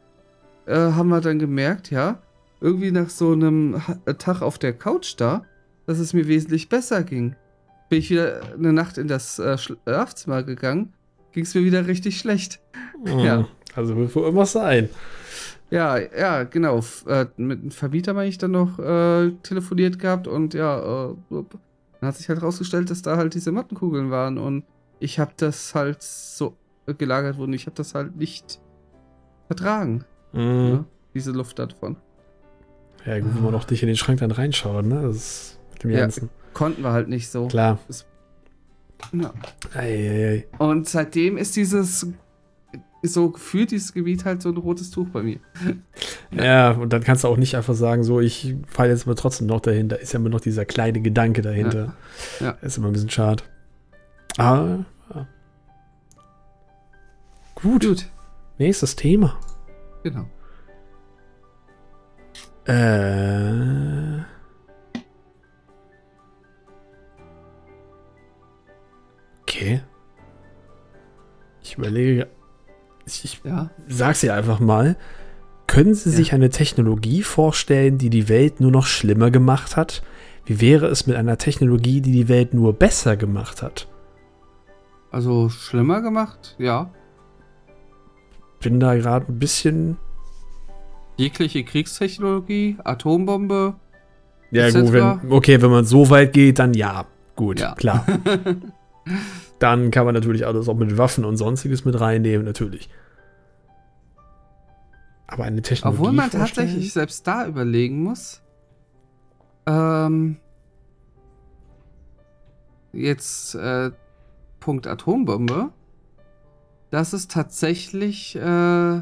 äh, haben wir dann gemerkt, ja, irgendwie nach so einem Tag auf der Couch da, dass es mir wesentlich besser ging bin ich wieder eine Nacht in das äh, Schlafzimmer gegangen, ging es mir wieder richtig schlecht. Mhm. Ja. Also wird wohl immer sein. Ja, ja, genau. Äh, mit einem Vermieter habe ich dann noch äh, telefoniert gehabt und ja, äh, dann hat sich halt rausgestellt, dass da halt diese Mattenkugeln waren und ich habe das halt so gelagert worden. Ich habe das halt nicht vertragen. Mhm. Ne? Diese Luft davon. Ja, gut, wenn man auch nicht in den Schrank dann reinschaut, ne? Das ist mit dem ja, Ganzen konnten wir halt nicht so. Klar. Das, ja. Ei, ei, ei. Und seitdem ist dieses so gefühlt dieses Gebiet halt so ein rotes Tuch bei mir. Ja, und dann kannst du auch nicht einfach sagen, so, ich falle jetzt aber trotzdem noch dahinter. Ist ja immer noch dieser kleine Gedanke dahinter. Ja. ja. Ist immer ein bisschen schade. Aber. Ja. Gut. Gut. Nächstes Thema. Genau. Äh. Okay. Ich überlege. Ich, ich ja. sag's dir einfach mal. Können Sie ja. sich eine Technologie vorstellen, die die Welt nur noch schlimmer gemacht hat? Wie wäre es mit einer Technologie, die die Welt nur besser gemacht hat? Also schlimmer gemacht, ja. Bin da gerade ein bisschen. Jegliche Kriegstechnologie, Atombombe. Ja, gut, wenn, okay, wenn man so weit geht, dann ja. Gut, ja. klar. Dann kann man natürlich alles auch mit Waffen und sonstiges mit reinnehmen, natürlich. Aber eine Technologie. Obwohl man tatsächlich selbst da überlegen muss. Ähm, jetzt äh, Punkt Atombombe. Dass es tatsächlich äh,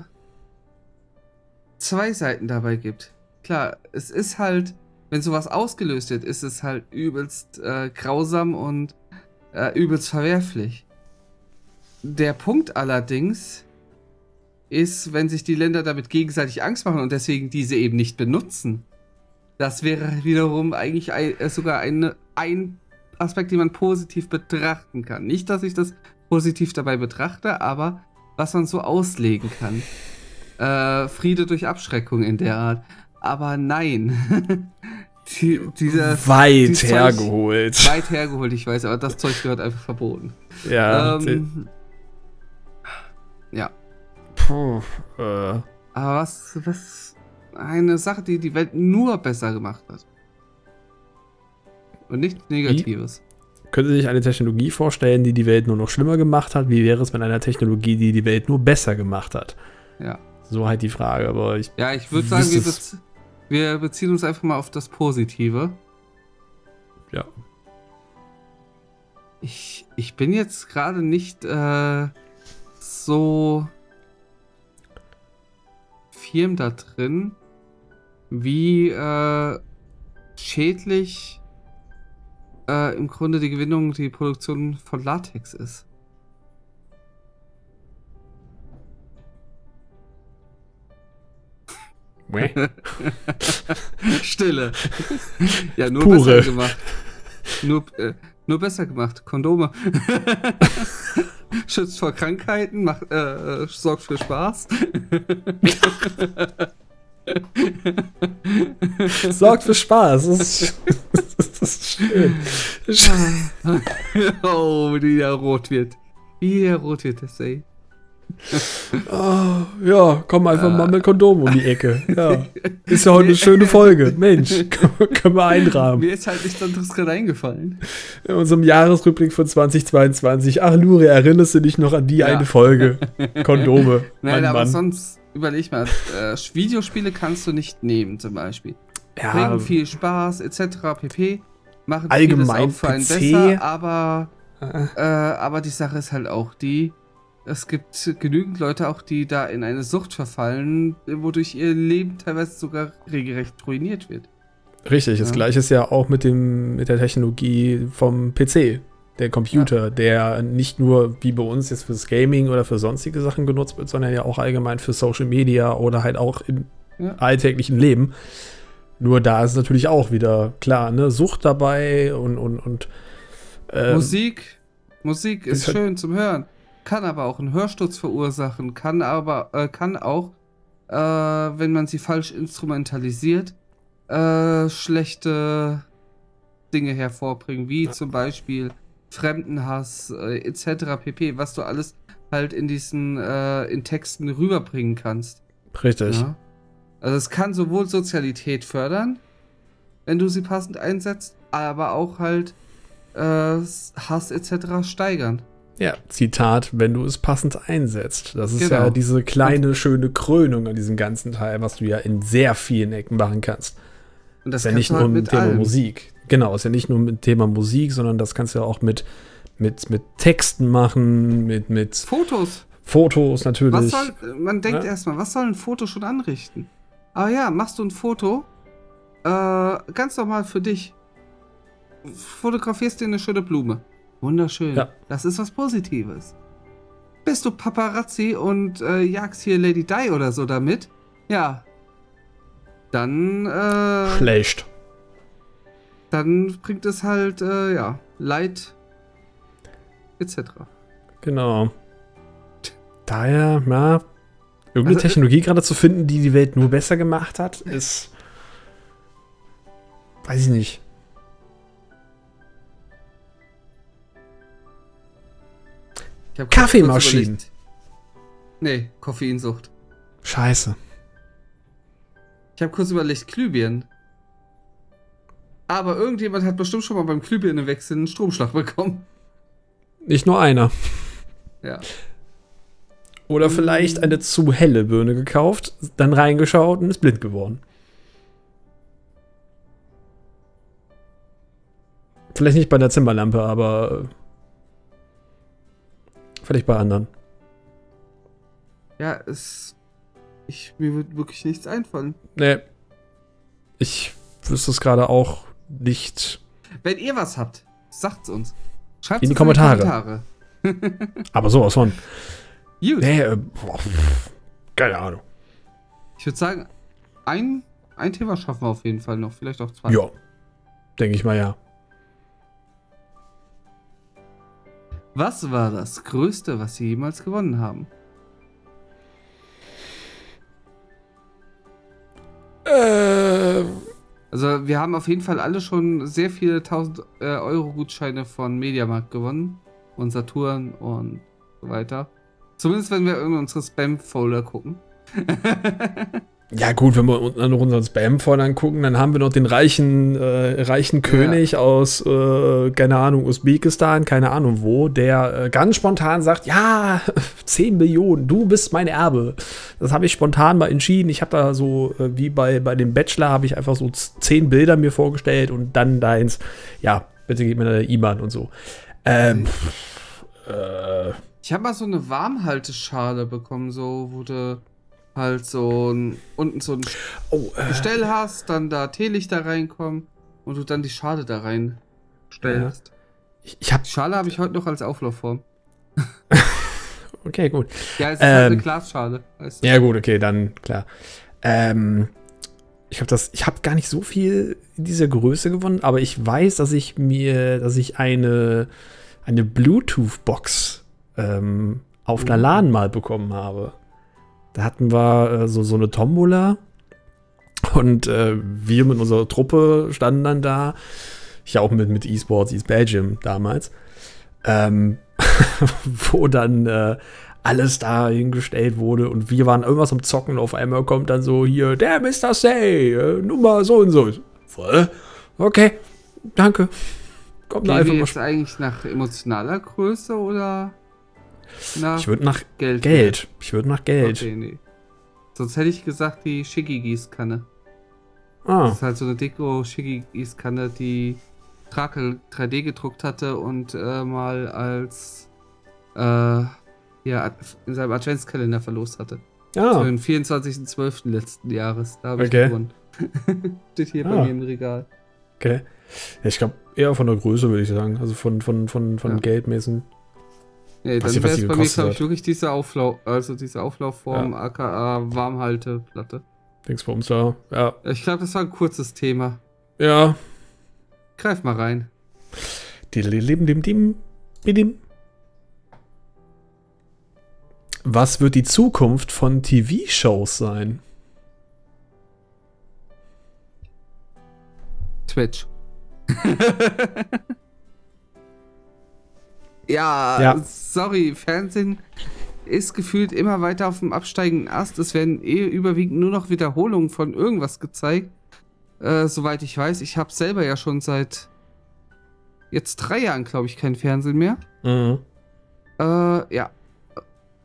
zwei Seiten dabei gibt. Klar, es ist halt, wenn sowas ausgelöst wird, ist es halt übelst äh, grausam und äh, übelst verwerflich. Der Punkt allerdings ist, wenn sich die Länder damit gegenseitig Angst machen und deswegen diese eben nicht benutzen. Das wäre wiederum eigentlich ein, äh, sogar ein, ein Aspekt, den man positiv betrachten kann. Nicht, dass ich das positiv dabei betrachte, aber was man so auslegen kann. Äh, Friede durch Abschreckung in der Art. Aber nein. Die, dieser, weit Zeug, hergeholt. weit hergeholt, ich weiß, aber das Zeug gehört einfach verboten. Ja. Ähm, ja. Puh. Äh. Aber was, was. Eine Sache, die die Welt nur besser gemacht hat. Und nichts Negatives. Wie? Können Sie sich eine Technologie vorstellen, die die Welt nur noch schlimmer gemacht hat? Wie wäre es mit einer Technologie, die die Welt nur besser gemacht hat? Ja. So halt die Frage, aber ich. Ja, ich würde sagen, wir, Wir beziehen uns einfach mal auf das Positive. Ja. Ich, ich bin jetzt gerade nicht äh, so firm da drin, wie äh, schädlich äh, im Grunde die Gewinnung, die Produktion von Latex ist. Stille. ja, nur Pure. besser gemacht. Nur, äh, nur besser gemacht. Kondome. Schützt vor Krankheiten, macht, äh, äh, sorgt für Spaß. Sorgt für Spaß. Das ist, das ist schön. oh, wie der rot wird. Wie der rot wird, das ey. Oh, ja, komm einfach Äh. mal mit Kondom um die Ecke. Ja. Ist ja heute eine schöne Folge. Mensch, können- wir einrahmen. Mir ist halt nichts anderes gerade eingefallen. In unserem Jahresrückblick von 2022. Ach, Luri, erinnerst du dich noch an die Ja. eine Folge? Kondome. Nein, aber Mann. sonst überleg mal, äh, Videospiele kannst du nicht nehmen, zum Beispiel. ja, Bringen viel Spaß, etc. pp. Machen Allgemein vieles auch für einen PC. besser, aber, äh, äh, aber die Sache ist halt auch die, es gibt genügend Leute auch, die da in eine Sucht verfallen, wodurch ihr Leben teilweise sogar regelrecht ruiniert wird. richtig, das Ja. gleiche ist ja auch mit, dem, mit der Technologie vom PC. Der Computer, der nicht nur wie bei uns jetzt fürs Gaming oder für sonstige Sachen genutzt wird, sondern ja auch allgemein für Social Media oder halt auch im Ja. alltäglichen Leben. Nur da ist natürlich auch wieder klar, ne, Sucht dabei und, und, und ähm, Musik, Musik ist schön zum Hören, kann aber auch einen Hörsturz verursachen, kann aber, äh, kann auch, äh, wenn man sie falsch instrumentalisiert, äh, schlechte Dinge hervorbringen, wie zum Beispiel Fremdenhass äh, etc. pp, was du alles halt in diesen, äh, in Texten rüberbringen kannst. Richtig. Ja? Also es kann sowohl Sozialität fördern, wenn du sie passend einsetzt, aber auch halt äh, Hass etc. steigern. Ja, Zitat, wenn du es passend einsetzt. Das ist Genau. ja diese kleine, schöne Krönung an diesem ganzen Teil, was du ja in sehr vielen Ecken machen kannst. Und das ist ja nicht du nur halt mit Thema allem. Musik. Genau, ist ja nicht nur mit Thema Musik, sondern das kannst du ja auch mit, mit, mit Texten machen, mit, mit Fotos. Fotos natürlich. Was soll, man denkt Ja. erstmal, was soll ein Foto schon anrichten? Aber ja, machst du ein Foto, äh, ganz normal für dich. Fotografierst dir eine schöne Blume. Wunderschön. Ja. Das ist was Positives. Bist du Paparazzi und äh, jagst hier Lady Di oder so damit? Ja. Dann, äh, Schlecht. dann bringt es halt, äh, ja, Leid etc. Genau. Daher, ja, irgendeine Also, äh, Technologie gerade zu finden, die die Welt nur besser gemacht hat, ist. Weiß ich nicht. Kaffeemaschinen. Nee, Koffeinsucht. Scheiße. Ich habe kurz überlegt, Glühbirnen. Aber irgendjemand hat bestimmt schon mal beim Glühbirnenwechsel einen Stromschlag bekommen. Nicht nur einer. Ja. Oder vielleicht eine zu helle Birne gekauft, dann reingeschaut und ist blind geworden. Vielleicht nicht bei der Zimmerlampe, aber äh, vielleicht bei anderen. Ja, es. Ich, mir wird wirklich nichts einfallen. Nee. Ich wüsste es gerade auch nicht. Wenn ihr was habt, sagt's uns. Schreibt In die Kommentare. Kommentare. Aber sowas von. Gut. Nee, äh, boah, keine Ahnung. Ich würde sagen, ein, ein Thema schaffen wir auf jeden Fall noch. Vielleicht auch zwei. Ja. Denke ich mal, ja. Was war das Größte, was Sie jemals gewonnen haben? Äh, Also, wir haben auf jeden Fall alle schon sehr viele 1000 äh, Euro Gutscheine von Mediamarkt gewonnen. Und Saturn und so weiter. Zumindest, wenn wir in unsere Spam-Folder gucken. Ja, gut, wenn wir an unseren Spam-Folder angucken, dann haben wir noch den reichen, äh, reichen König aus, äh, keine Ahnung, Usbekistan, keine Ahnung wo, der äh, ganz spontan sagt: Ja, 10 Millionen, du bist mein Erbe. Das habe ich spontan mal entschieden. Ich habe da so, äh, wie bei, bei dem Bachelor, habe ich einfach so 10 Bilder mir vorgestellt und dann deins, ja, bitte gib mir eine IBAN und so. Ähm, äh, ich habe mal so eine Warmhalteschale bekommen, so wurde halt so ein, unten so ein oh, äh, Gestell hast, dann da Teelichter reinkommen und du dann die Schale da reinstellst. Ja. Ich, ich hab, die Schale habe ich heute noch als Auflaufform. okay, gut. Ja, es ist ähm, halt eine ähm, Glasschale. Weißt du? Ja, gut, okay, dann klar. Ähm, ich habe das, ich habe gar nicht so viel in dieser Größe gewonnen, aber ich weiß, dass ich mir, dass ich eine, eine Bluetooth-Box ähm, auf einer mhm. LAN mal bekommen habe. Da hatten wir äh, so, so eine Tombola und äh, wir mit unserer Truppe standen dann da. Ich auch mit, mit eSports, East Belgium damals. Ähm, wo dann äh, alles da hingestellt wurde und wir waren irgendwas am Zocken und auf einmal kommt dann so hier, der Mr. Say, äh, Nummer so und so. Voll. Okay, danke. Kommt Gehen einfach wir jetzt eigentlich nach emotionaler Größe oder nach ich würde nach Geld. Geld. Ich würde nach Geld. Okay, nee. Sonst hätte ich gesagt die Schicki-Gießkanne. Ah. Das ist halt so eine Deko-Schicki-Gießkanne, die Trakel 3D gedruckt hatte und äh, mal als äh, ja, in seinem Adventskalender verlost hatte. Ah. Für den 24.12. letzten Jahres. Da habe ich okay. gewonnen. Steht hier ah. bei mir im Regal. Okay. Ja, ich glaube eher von der Größe, würde ich sagen. Also von, von, von, von ja. Geldmäßen. Ja, dann wäre es bei mir, glaube ich, wirklich diese Auflauf, also diese Auflaufform, ja. aka Warmhalteplatte. Bei uns da, ja. Ich glaube, das war ein kurzes Thema. Ja. Greif mal rein. Was wird die Zukunft von TV-Shows sein? Twitch. Ja, ja, sorry, Fernsehen ist gefühlt immer weiter auf dem absteigenden Ast. Es werden eh überwiegend nur noch Wiederholungen von irgendwas gezeigt. Äh, soweit ich weiß. Ich habe selber ja schon seit jetzt drei Jahren, glaube ich, kein Fernsehen mehr. Mhm. Äh, ja.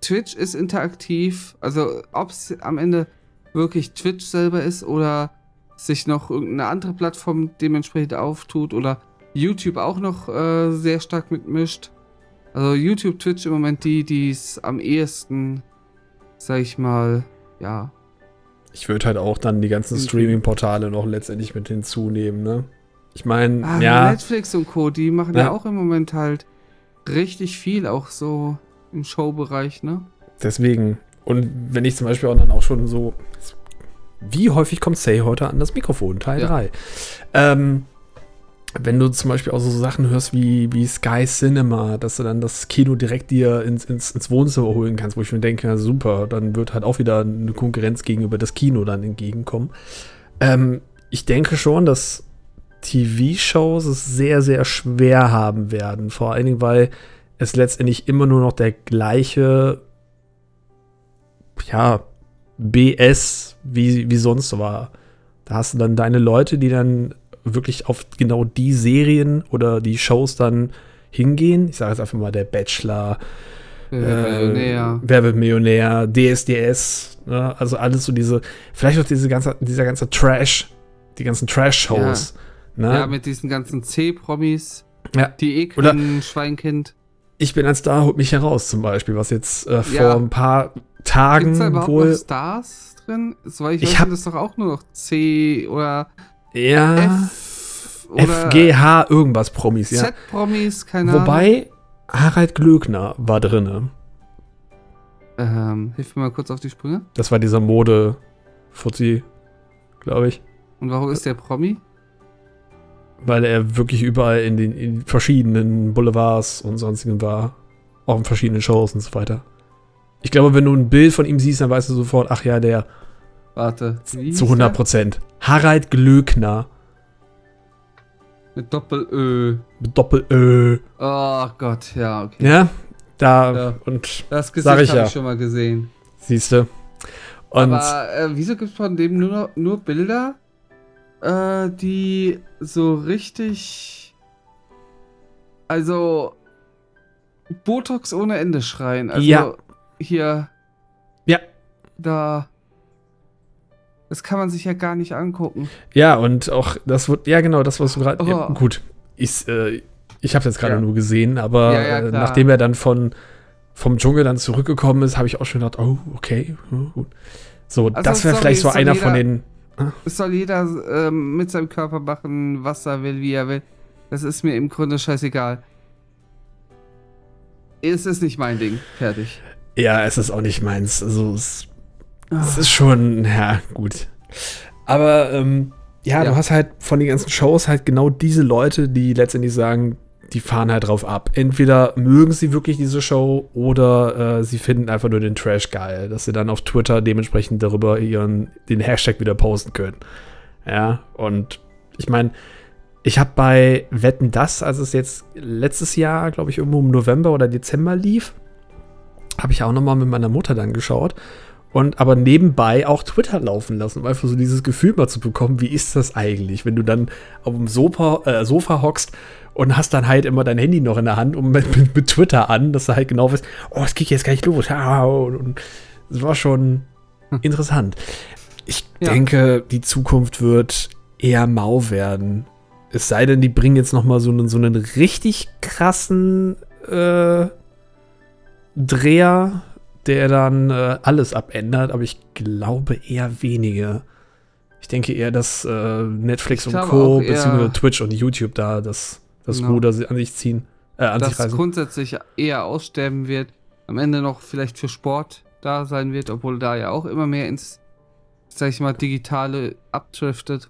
Twitch ist interaktiv. Also, ob es am Ende wirklich Twitch selber ist oder sich noch irgendeine andere Plattform dementsprechend auftut oder YouTube auch noch äh, sehr stark mitmischt. Also YouTube, Twitch im Moment die, die es am ehesten, sag ich mal, ja. Ich würde halt auch dann die ganzen Streaming-Portale noch letztendlich mit hinzunehmen, ne? Ich meine, ah, ja. Netflix und Co., die machen ja. ja auch im Moment halt richtig viel, auch so im Showbereich, ne? Deswegen. Und wenn ich zum Beispiel auch dann auch schon so. Wie häufig kommt Say heute an das Mikrofon? Teil ja. 3. Ähm, wenn du zum Beispiel auch so Sachen hörst wie, wie Sky Cinema, dass du dann das Kino direkt dir ins, ins, ins Wohnzimmer holen kannst, wo ich mir denke, ja, super, dann wird halt auch wieder eine Konkurrenz gegenüber das Kino dann entgegenkommen. Ähm, ich denke schon, dass TV-Shows es sehr, sehr schwer haben werden. Vor allen Dingen, weil es letztendlich immer nur noch der gleiche, ja, BS wie, wie sonst war. Da hast du dann deine Leute, die dann wirklich auf genau die Serien oder die Shows dann hingehen. Ich sage jetzt einfach mal der Bachelor, Millionär. Äh, Wer wird Millionär, DSDS, ne? also alles so diese, vielleicht auch diese ganze, dieser ganze Trash, die ganzen Trash-Shows. Ja. Ne? ja. mit diesen ganzen C-Promis, ja. die eh kein Schweinkind. Ich bin ein Star, holt mich heraus zum Beispiel, was jetzt äh, vor ja. ein paar Tagen Gibt's da überhaupt wohl. Noch Stars drin? Soweit ich, ich weiß, hab, das doch auch nur noch C oder ja. F FGH irgendwas Promis, ja. Z-Promis, keine Ahnung. Wobei Harald Glöckner war drinne. Ähm, hilf mir mal kurz auf die Sprünge. Das war dieser Mode-Fuzzi, glaube ich. Und warum ist der Promi? Weil er wirklich überall in den in verschiedenen Boulevards und sonstigen war. Auch in verschiedenen Shows und so weiter. Ich glaube, wenn du ein Bild von ihm siehst, dann weißt du sofort, ach ja, der Warte. Zu 100 Prozent. Harald Glöckner. Mit Doppel-Ö. Mit Doppel-Ö. Oh Gott, ja, okay. Ja, da ja. und das Gesicht habe ja. ich schon mal gesehen. Siehst du. Und Aber äh, wieso gibt es von dem nur, nur Bilder, äh, die so richtig. Also. Botox ohne Ende schreien. Also Ja. hier. Ja. Da. Das kann man sich ja gar nicht angucken. ja, und auch das wird, ja genau, das, was du gerade, ja, Oh. gut, ich, äh, ich habe jetzt gerade Ja. nur gesehen, aber Ja, ja, äh, nachdem er dann von, vom Dschungel dann zurückgekommen ist, habe ich auch schon gedacht, oh, okay, ja, gut. So, Also, das wäre vielleicht so einer von jeder- den, Es soll jeder ähm, mit seinem Körper machen, was er will, wie er will. Das ist mir im Grunde scheißegal. Es ist nicht mein Ding. Fertig. ja, es ist auch nicht meins, also es Ah. Es ist schon, ja, gut. Aber ähm, ja, Ja. du hast halt von den ganzen Shows halt genau diese Leute, die letztendlich sagen, die fahren halt drauf ab. Entweder mögen sie wirklich diese Show oder äh, sie finden einfach nur den Trash geil, dass sie dann auf Twitter dementsprechend darüber ihren den Hashtag wieder posten können. Ja, und ich meine, ich habe bei Wetten das, als es jetzt letztes Jahr, glaube ich, irgendwo im November oder Dezember lief, habe ich auch noch mal mit meiner Mutter dann geschaut und aber nebenbei auch Twitter laufen lassen, um einfach so dieses Gefühl mal zu bekommen, wie ist das eigentlich, wenn du dann auf dem Sofa, äh, Sofa hockst und hast dann halt immer dein Handy noch in der Hand und mit, mit, mit Twitter an, dass du halt genau weißt, oh, es geht jetzt gleich los. Ah, Und, und es war schon Hm. interessant. Ich Ja. denke, die Zukunft wird eher mau werden. Es sei denn, die bringen jetzt noch mal so einen, so einen richtig krassen äh, Dreher, der dann äh, alles abändert, aber ich glaube eher wenige. Ich denke eher, dass äh, Netflix und Co. beziehungsweise Twitch und YouTube da das, das Genau. Ruder an sich ziehen, äh, an sich das reißen. grundsätzlich eher aussterben wird. Am Ende noch vielleicht für Sport da sein wird, obwohl da ja auch immer mehr ins, sag ich mal, digitale abdriftet.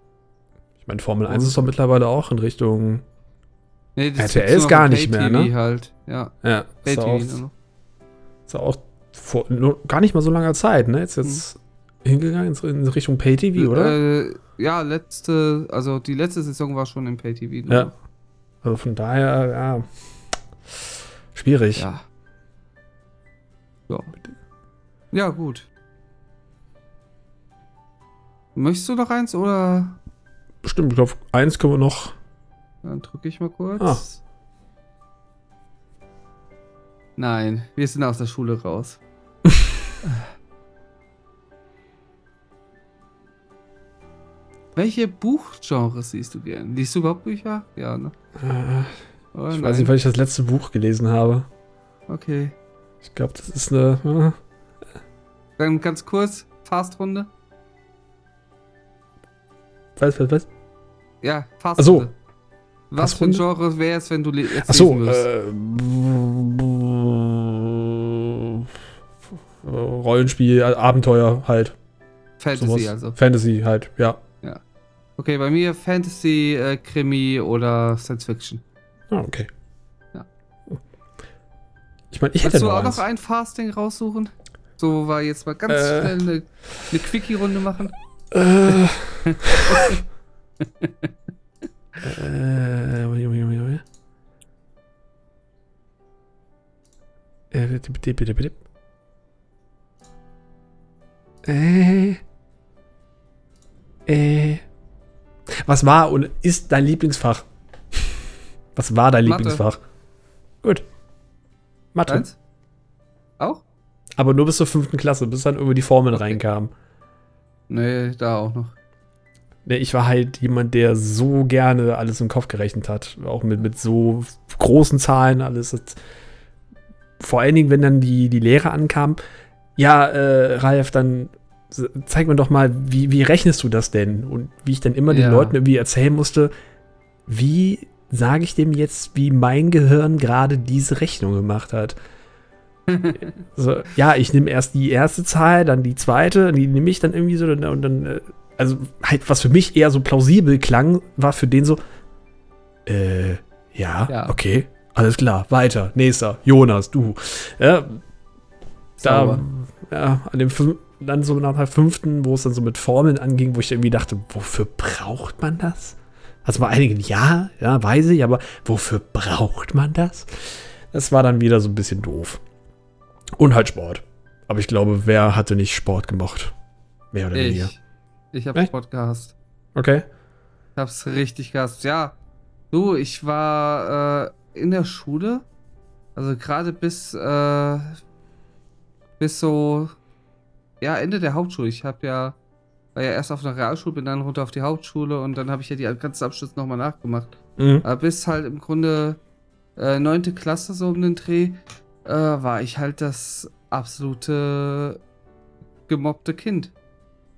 Ich meine, Formel 1 ist doch mittlerweile auch in Richtung. Nee, RTL ist gar nicht mehr, ne? Halt. Ja, Ja, ist auch, ist auch vor gar nicht mal so langer Zeit, ne? Jetzt jetzt hingegangen in, Richtung Pay-TV, oder? Äh, ja, letzte, also die letzte Saison war schon im Pay-TV. Ja. Also von daher, ja. Schwierig. Ja. Ja. Ja, gut. Möchtest du noch eins oder Stimmt, ich glaube, eins können wir noch. dann drücke ich mal kurz. Ah. Nein, wir sind aus der Schule raus. Welche Buchgenres siehst du gern? Liest du überhaupt Bücher? Ja, ne? Äh, Oder ich nein? weiß nicht, weil ich das letzte Buch gelesen habe. Okay. Ich glaube, das ist eine. Äh, Dann ganz kurz, Fastrunde. was, was, was? Ja, Ach Fastrunde. so. Was für ein Fastrunde? Genre wäre es, wenn du jetzt Ach so, lesen würdest? äh, Rollenspiel, äh, Abenteuer halt. Fantasy sowas. also. Fantasy halt, ja. Okay, bei mir Fantasy, äh, Krimi oder Science Fiction. Ah, okay. Ja. Ich meine, ich hätte Willst du noch auch eins. noch ein Fasting raussuchen? So, wo wir jetzt mal ganz Äh. schnell eine, eine Quickie-Runde machen. Äh. äh. Äh. Äh. Was war und ist dein Lieblingsfach? Was war dein Mathe. Lieblingsfach? Gut. Mathe. Eins? Auch? Aber nur bis zur fünften Klasse, bis dann irgendwie die Formeln Okay. reinkamen. Nee, da auch noch. Ne, ich war halt jemand, der so gerne alles im Kopf gerechnet hat. Auch mit, mit so großen Zahlen, alles. Vor allen Dingen, wenn dann die, die Lehre ankam. Ja, äh, Ralf, dann zeig mir doch mal, wie, wie rechnest du das denn? Und wie ich dann immer den Ja. Leuten irgendwie erzählen musste, wie sage ich dem jetzt, wie mein Gehirn gerade diese Rechnung gemacht hat. so, ja, ich nehme erst die erste Zahl, dann die zweite, die nehme ich dann irgendwie so und dann, und dann äh, also halt, was für mich eher so plausibel klang, war für den so, äh, ja, Ja. okay, alles klar, weiter, nächster, Jonas, du. Ja, da. Ja, an dem dann so nach der fünften, wo es dann so mit Formeln anging, wo ich irgendwie dachte, wofür braucht man das? Also bei einigen ja, ja, weiß ich, aber wofür braucht man das? Das war dann wieder so ein bisschen doof. Und halt Sport. Aber ich glaube, wer hatte nicht Sport gemacht? Mehr oder weniger. Ich. Ich hab Echt? Sport gehasst. Okay. Ich hab's richtig gehasst. Ja. Du, ich war äh, in der Schule. Also gerade bis, äh, bis so, ja, Ende der Hauptschule. Ich hab ja, war ja erst auf einer Realschule, bin dann runter auf die Hauptschule und dann habe ich ja die ganzen Abschlüsse nochmal nachgemacht. Mhm. Aber bis halt im Grunde äh, neunte Klasse so um den Dreh, äh, war ich halt das absolute gemobbte Kind.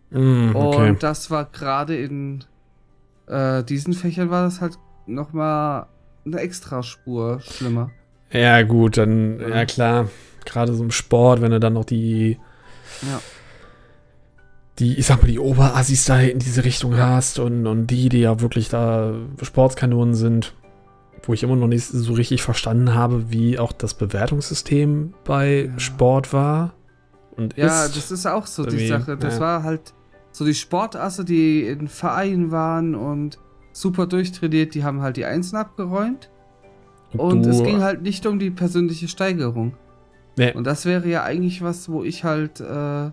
Mhm, okay. Und das war gerade in äh, diesen Fächern war das halt nochmal eine Extraspur schlimmer. Ja, gut, dann, ja klar, gerade so im Sport, wenn du dann noch die, Ja. die, ich sag mal, die Oberassis da in diese Richtung hast und, und die, die ja wirklich da Sportskanonen sind, wo ich immer noch nicht so richtig verstanden habe, wie auch das Bewertungssystem bei Ja. Sport war. Und Ja, ist. das ist auch so die Sache. Das ja. war halt so die Sportasse, die in Vereinen waren und super durchtrainiert, die haben halt die Einsen abgeräumt. Und du- es ging halt nicht um die persönliche Steigerung. Nee. Und das wäre ja eigentlich was, wo ich halt äh,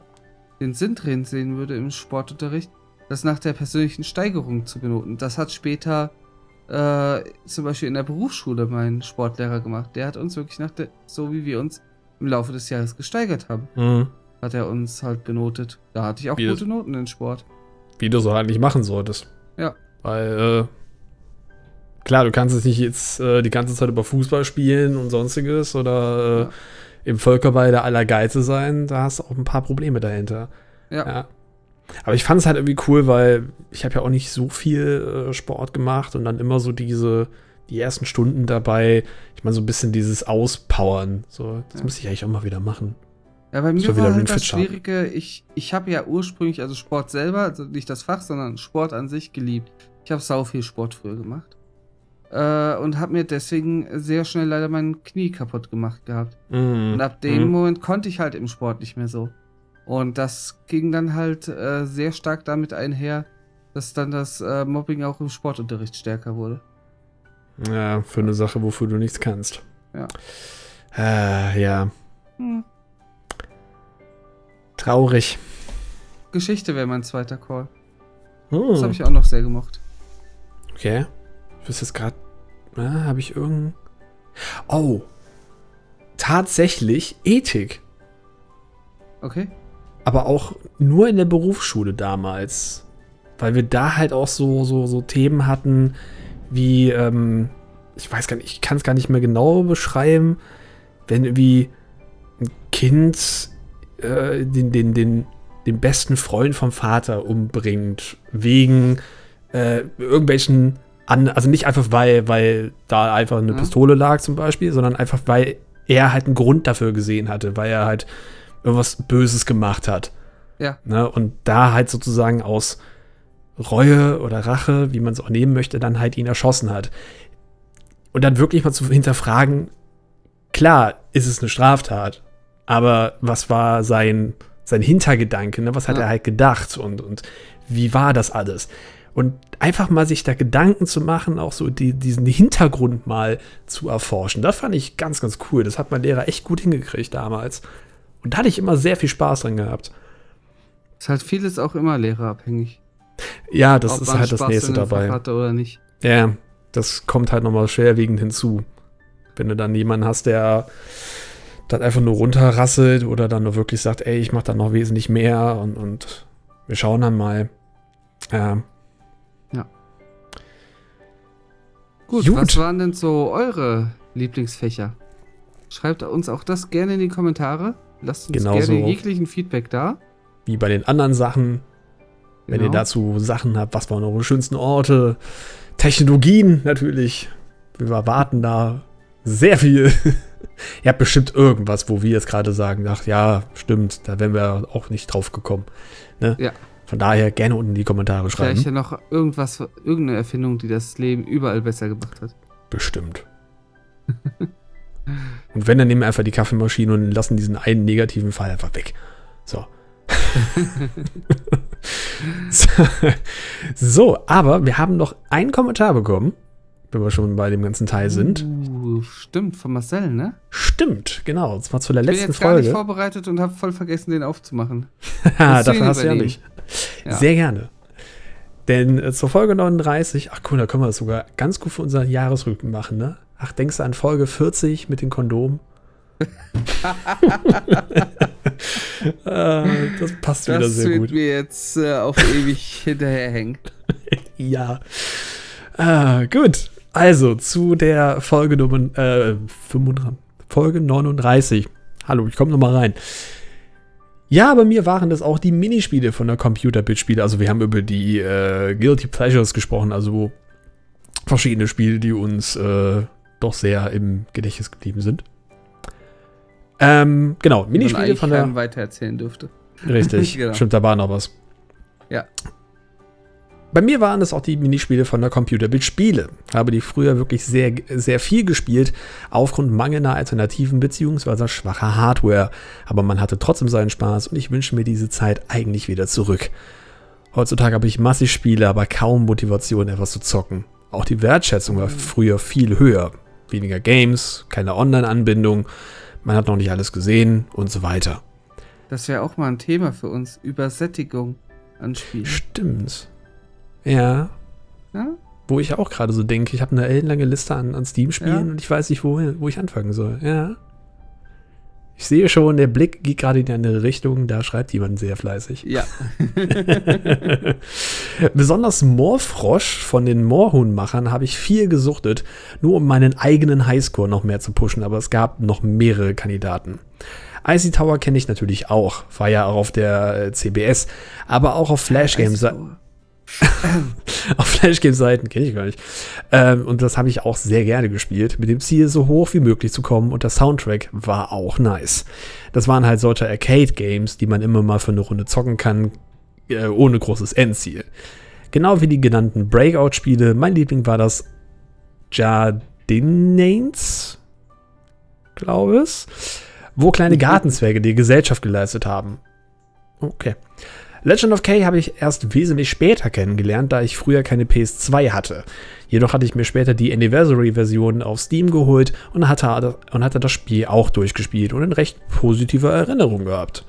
den Sinn drin sehen würde im Sportunterricht, das nach der persönlichen Steigerung zu benoten. Das hat später äh, zum Beispiel in der Berufsschule mein Sportlehrer gemacht. Der hat uns wirklich nach der, so wie wir uns im Laufe des Jahres gesteigert haben, Mhm. hat er uns halt benotet. Da hatte ich auch Wie gute Noten in Sport. wie du so eigentlich machen solltest. Ja. Weil, äh, klar, du kannst es nicht jetzt äh, die ganze Zeit über Fußball spielen und sonstiges oder äh, Ja. Im Völkerball der Allergeize sein. Da hast du auch ein paar Probleme dahinter. Ja. Aber ich fand es halt irgendwie cool, weil ich habe ja auch nicht so viel äh, Sport gemacht und dann immer so diese, die ersten Stunden dabei, ich meine, so ein bisschen dieses Auspowern. So, das Ja. müsste ich eigentlich auch mal wieder machen. Ja, bei mir war halt das. Schwierige, ich, ich habe ja ursprünglich, also Sport selber, also nicht das Fach, sondern Sport an sich geliebt. Ich habe sau viel Sport früher gemacht. Äh, und habe mir deswegen sehr schnell leider mein Knie kaputt gemacht gehabt. Mhm. Und ab dem Mhm. Moment konnte ich halt im Sport nicht mehr so. Und das ging dann halt äh, sehr stark damit einher, dass dann das äh, Mobbing auch im Sportunterricht stärker wurde. Ja, für eine Sache, wofür du nichts kannst. Ja. Äh, ja. Hm. Traurig. Geschichte wäre mein zweiter Call. Hm. Das habe ich auch noch sehr gemocht. Okay. Ich wüsste jetzt gerade. Ah, habe ich irgendein. Oh. Tatsächlich Ethik. Okay? Aber auch nur in der Berufsschule damals. Weil wir da halt auch so, so, so Themen hatten, wie, ähm, ich weiß gar nicht, ich kann es gar nicht mehr genau beschreiben, wenn irgendwie ein Kind äh, den, den, den, den besten Freund vom Vater umbringt, wegen äh, irgendwelchen, an, also nicht einfach weil, weil da einfach eine Ja. Pistole lag zum Beispiel, sondern einfach weil er halt einen Grund dafür gesehen hatte, weil er halt irgendwas Böses gemacht hat. Ja. Ne? Und da halt sozusagen aus Reue oder Rache, wie man es auch nehmen möchte, dann halt ihn erschossen hat. Und dann wirklich mal zu hinterfragen, klar, ist es eine Straftat, aber was war sein, sein Hintergedanke, ne? was hat Ja. er halt gedacht und, und wie war das alles? Und einfach mal sich da Gedanken zu machen, auch so die, diesen Hintergrund mal zu erforschen, das fand ich ganz, ganz cool. Das hat mein Lehrer echt gut hingekriegt damals. Und da hatte ich immer sehr viel Spaß dran gehabt. Ist halt vieles auch immer lehrerabhängig. Ja, das Ob ist halt das Spaß nächste dem Fach dabei. Hatte oder nicht. Ja, das kommt halt nochmal schwerwiegend hinzu. Wenn du dann jemanden hast, der dann einfach nur runterrasselt oder dann nur wirklich sagt, ey, ich mach da noch wesentlich mehr und, und wir schauen dann mal. Ja. Gut, Gut. was waren denn so eure Lieblingsfächer? Schreibt uns auch das gerne in die Kommentare. Lasst uns Genauso. gerne jeglichen Feedback da. Wie bei den anderen Sachen, wenn ihr Genau. dazu Sachen habt, was waren eure schönsten Orte, Technologien natürlich. Wir erwarten da sehr viel. ihr habt bestimmt irgendwas, wo wir jetzt gerade sagen, ach ja, stimmt, da wären wir auch nicht drauf gekommen. Ne? Ja. Von daher gerne unten in die Kommentare schreiben. Vielleicht ja noch irgendwas, irgendeine Erfindung, die das Leben überall besser gemacht hat. Bestimmt. und wenn, dann nehmen wir einfach die Kaffeemaschine und lassen diesen einen negativen Fall einfach weg. So. so. aber wir haben noch einen Kommentar bekommen, wenn wir schon bei dem ganzen Teil sind. Uh, stimmt, von Marcel, ne? Stimmt, genau. Und zwar zu der Ich bin letzten jetzt gar nicht Folge. vorbereitet und habe voll vergessen, den aufzumachen. Dafür hast du ja nicht. Ja. Sehr gerne. Denn äh, zur Folge 39, ach cool, da können wir das sogar ganz gut für unseren Jahresrücken machen, ne? Ach, denkst du an Folge 40 mit den Kondomen? äh, das passt wieder Das sehr wird gut. mir jetzt äh, auf ewig hinterherhängen. Ja. Ah, gut. Also zu der Folge Nummer äh, 35, Folge 39. Hallo, ich komme nochmal rein. Ja, bei mir waren das auch die Minispiele von der Computerbit-Spiele. Also wir haben über die äh, Guilty Pleasures gesprochen, also verschiedene Spiele, die uns äh, doch sehr im Gedächtnis geblieben sind. Ähm, genau, Minispiele von der. keinem weitererzählen dürfte. Richtig, Genau. stimmt, da war noch was. Ja. Bei mir waren es auch die Minispiele von der Computerbit Spiele. Habe die früher wirklich sehr, sehr viel gespielt, aufgrund mangelnder Alternativen bzw. schwacher Hardware. Aber man hatte trotzdem seinen Spaß und ich wünsche mir diese Zeit eigentlich wieder zurück. Heutzutage habe ich massig Spiele, aber kaum Motivation, etwas zu zocken. Auch die Wertschätzung war früher viel höher. Weniger Games, keine Online-Anbindung, man hat noch nicht alles gesehen und so weiter. Das wäre auch mal ein Thema für uns. Übersättigung an Spielen. Stimmt. Ja. Ja? Wo ich auch gerade so denke, ich habe eine ellenlange Liste an, an Steam-Spielen Ja. und ich weiß nicht, wo, wo ich anfangen soll. Ja. Ich sehe schon, der Blick geht gerade in eine Richtung, da schreibt jemand sehr fleißig. Ja. Besonders Moorfrosch von den Moorhuhn-Machern habe ich viel gesuchtet, nur um meinen eigenen Highscore noch mehr zu pushen, aber es gab noch mehrere Kandidaten. Icy Tower kenne ich natürlich auch, war ja auch auf der äh, CBS, aber auch auf Flash Games. Also, auf Flash-Game-Seiten kenne ich gar nicht. Ähm, und das habe ich auch sehr gerne gespielt, mit dem Ziel, so hoch wie möglich zu kommen. Und der Soundtrack war auch nice. Das waren halt solche Arcade-Games, die man immer mal für eine Runde zocken kann, äh, ohne großes Endziel. Genau wie die genannten Breakout-Spiele. Mein Liebling war das Jardinains, glaube es, wo kleine Gartenzwerge die Gesellschaft geleistet haben. Okay. Legend of K habe ich erst wesentlich später kennengelernt, da ich früher keine PS2 hatte. Jedoch hatte ich mir später die Anniversary-Version auf Steam geholt und hatte, und hatte das Spiel auch durchgespielt und in recht positiver Erinnerung gehabt.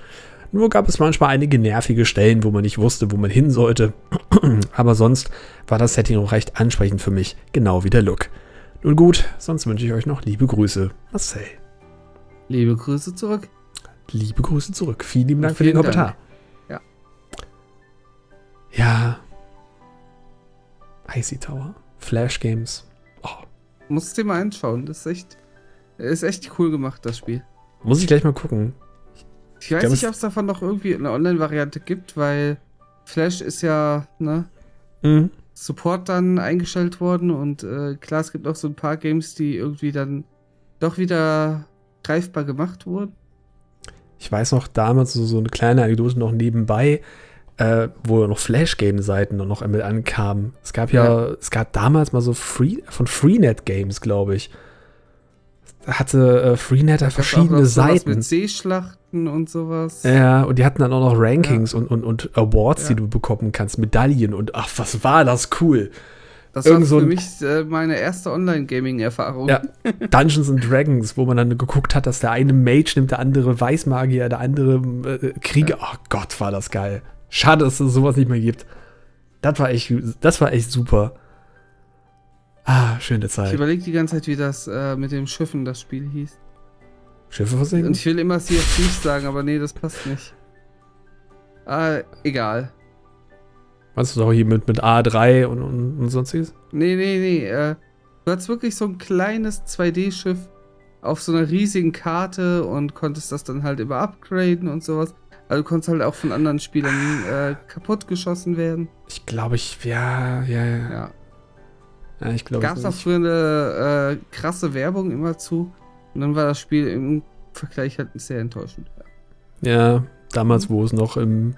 Nur gab es manchmal einige nervige Stellen, wo man nicht wusste, wo man hin sollte. Aber sonst war das Setting auch recht ansprechend für mich, genau wie der Look. Nun gut, sonst wünsche ich euch noch liebe Grüße. Marcel. Liebe Grüße zurück. Liebe Grüße zurück. Vielen lieben Dank für Vielen den Dank. Kommentar. Ja. Ja. Icy Tower. Flash Games. Oh, Musst dir mal anschauen. Das ist echt, ist echt cool gemacht, das Spiel. muss ich gleich mal gucken. Ich weiß glaub, nicht, ob es davon noch irgendwie eine Online-Variante gibt, weil Flash ist ja, ne, Mhm. Support dann eingestellt worden und äh, klar, es gibt auch so ein paar Games, die irgendwie dann doch wieder greifbar gemacht wurden. Ich weiß noch damals so, so eine kleine Anekdote noch nebenbei, äh, wo noch Flash-Game-Seiten noch mit ankamen. Es gab ja, es gab damals mal so Free, von Freenet Games, glaube ich. Da hatte äh, Freenet da auch verschiedene sowas Seiten. Mit Seeschlachten und sowas. Ja, und die hatten dann auch noch Rankings und, und, und Awards, Ja. die du bekommen kannst, Medaillen und ach, was war das cool. das irgend war so für mich äh, meine erste Online-Gaming-Erfahrung. Ja, Dungeons and Dragons, wo man dann geguckt hat, dass der eine Mage nimmt, der andere Weißmagier, der andere äh, Krieger. Oh Gott, war das geil. Schade, dass es sowas nicht mehr gibt. Das war echt, das war echt super. Ah, schöne Ich Zeit. überlege die ganze Zeit, wie das äh, mit dem Schiffen das Spiel hieß. Schiffe Und versinken? ich will immer Sea of Thieves sagen, aber nee, das passt nicht. Ah, egal. Meinst du doch hier mit, mit A3 und, und, und sonstiges? Nee, nee, nee. Äh, du hattest wirklich so ein kleines 2D-Schiff auf so einer riesigen Karte und konntest das dann halt immer upgraden und sowas. Also du konntest halt auch von anderen Spielern äh, kaputt geschossen werden. Ich glaube, ich, ja, ja, ja. Ja. ja ich glaube, Gab es auch früher eine äh, krasse Werbung immer zu. Und dann war das Spiel im Vergleich halt sehr enttäuschend. Ja, damals, wo es noch im,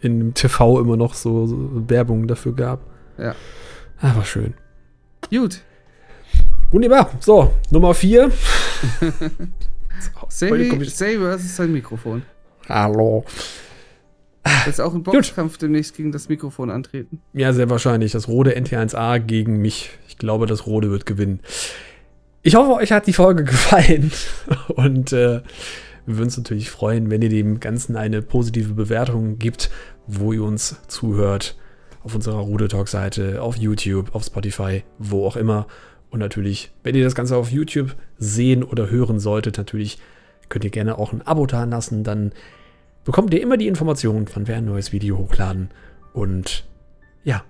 im TV immer noch so, so Werbung dafür gab. Ja. Ah, war schön. Gut. Wunderbar. So, Nummer 4. Say, Say versus sein Mikrofon. Hallo. Jetzt auch ein Boxkampf demnächst gegen das Mikrofon antreten. Ja, sehr wahrscheinlich. Das Rode NT1A gegen mich. Ich glaube, das Rode wird gewinnen. Ich hoffe, euch hat die Folge gefallen. Und äh, Wir würden uns natürlich freuen, wenn ihr dem Ganzen eine positive Bewertung gibt, wo ihr uns zuhört. Auf unserer Rude Talk-Seite, auf YouTube, auf Spotify, wo auch immer. Und natürlich, wenn ihr das Ganze auf YouTube sehen oder hören solltet, natürlich könnt ihr gerne auch ein Abo da lassen. Dann bekommt ihr immer die Informationen, wann wir ein neues Video hochladen. Und ja,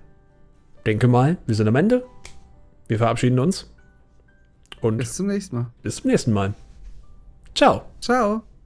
denke mal, wir sind am Ende. Wir verabschieden uns. Und Bis zum nächsten Mal. bis zum nächsten Mal. Ciao. Ciao.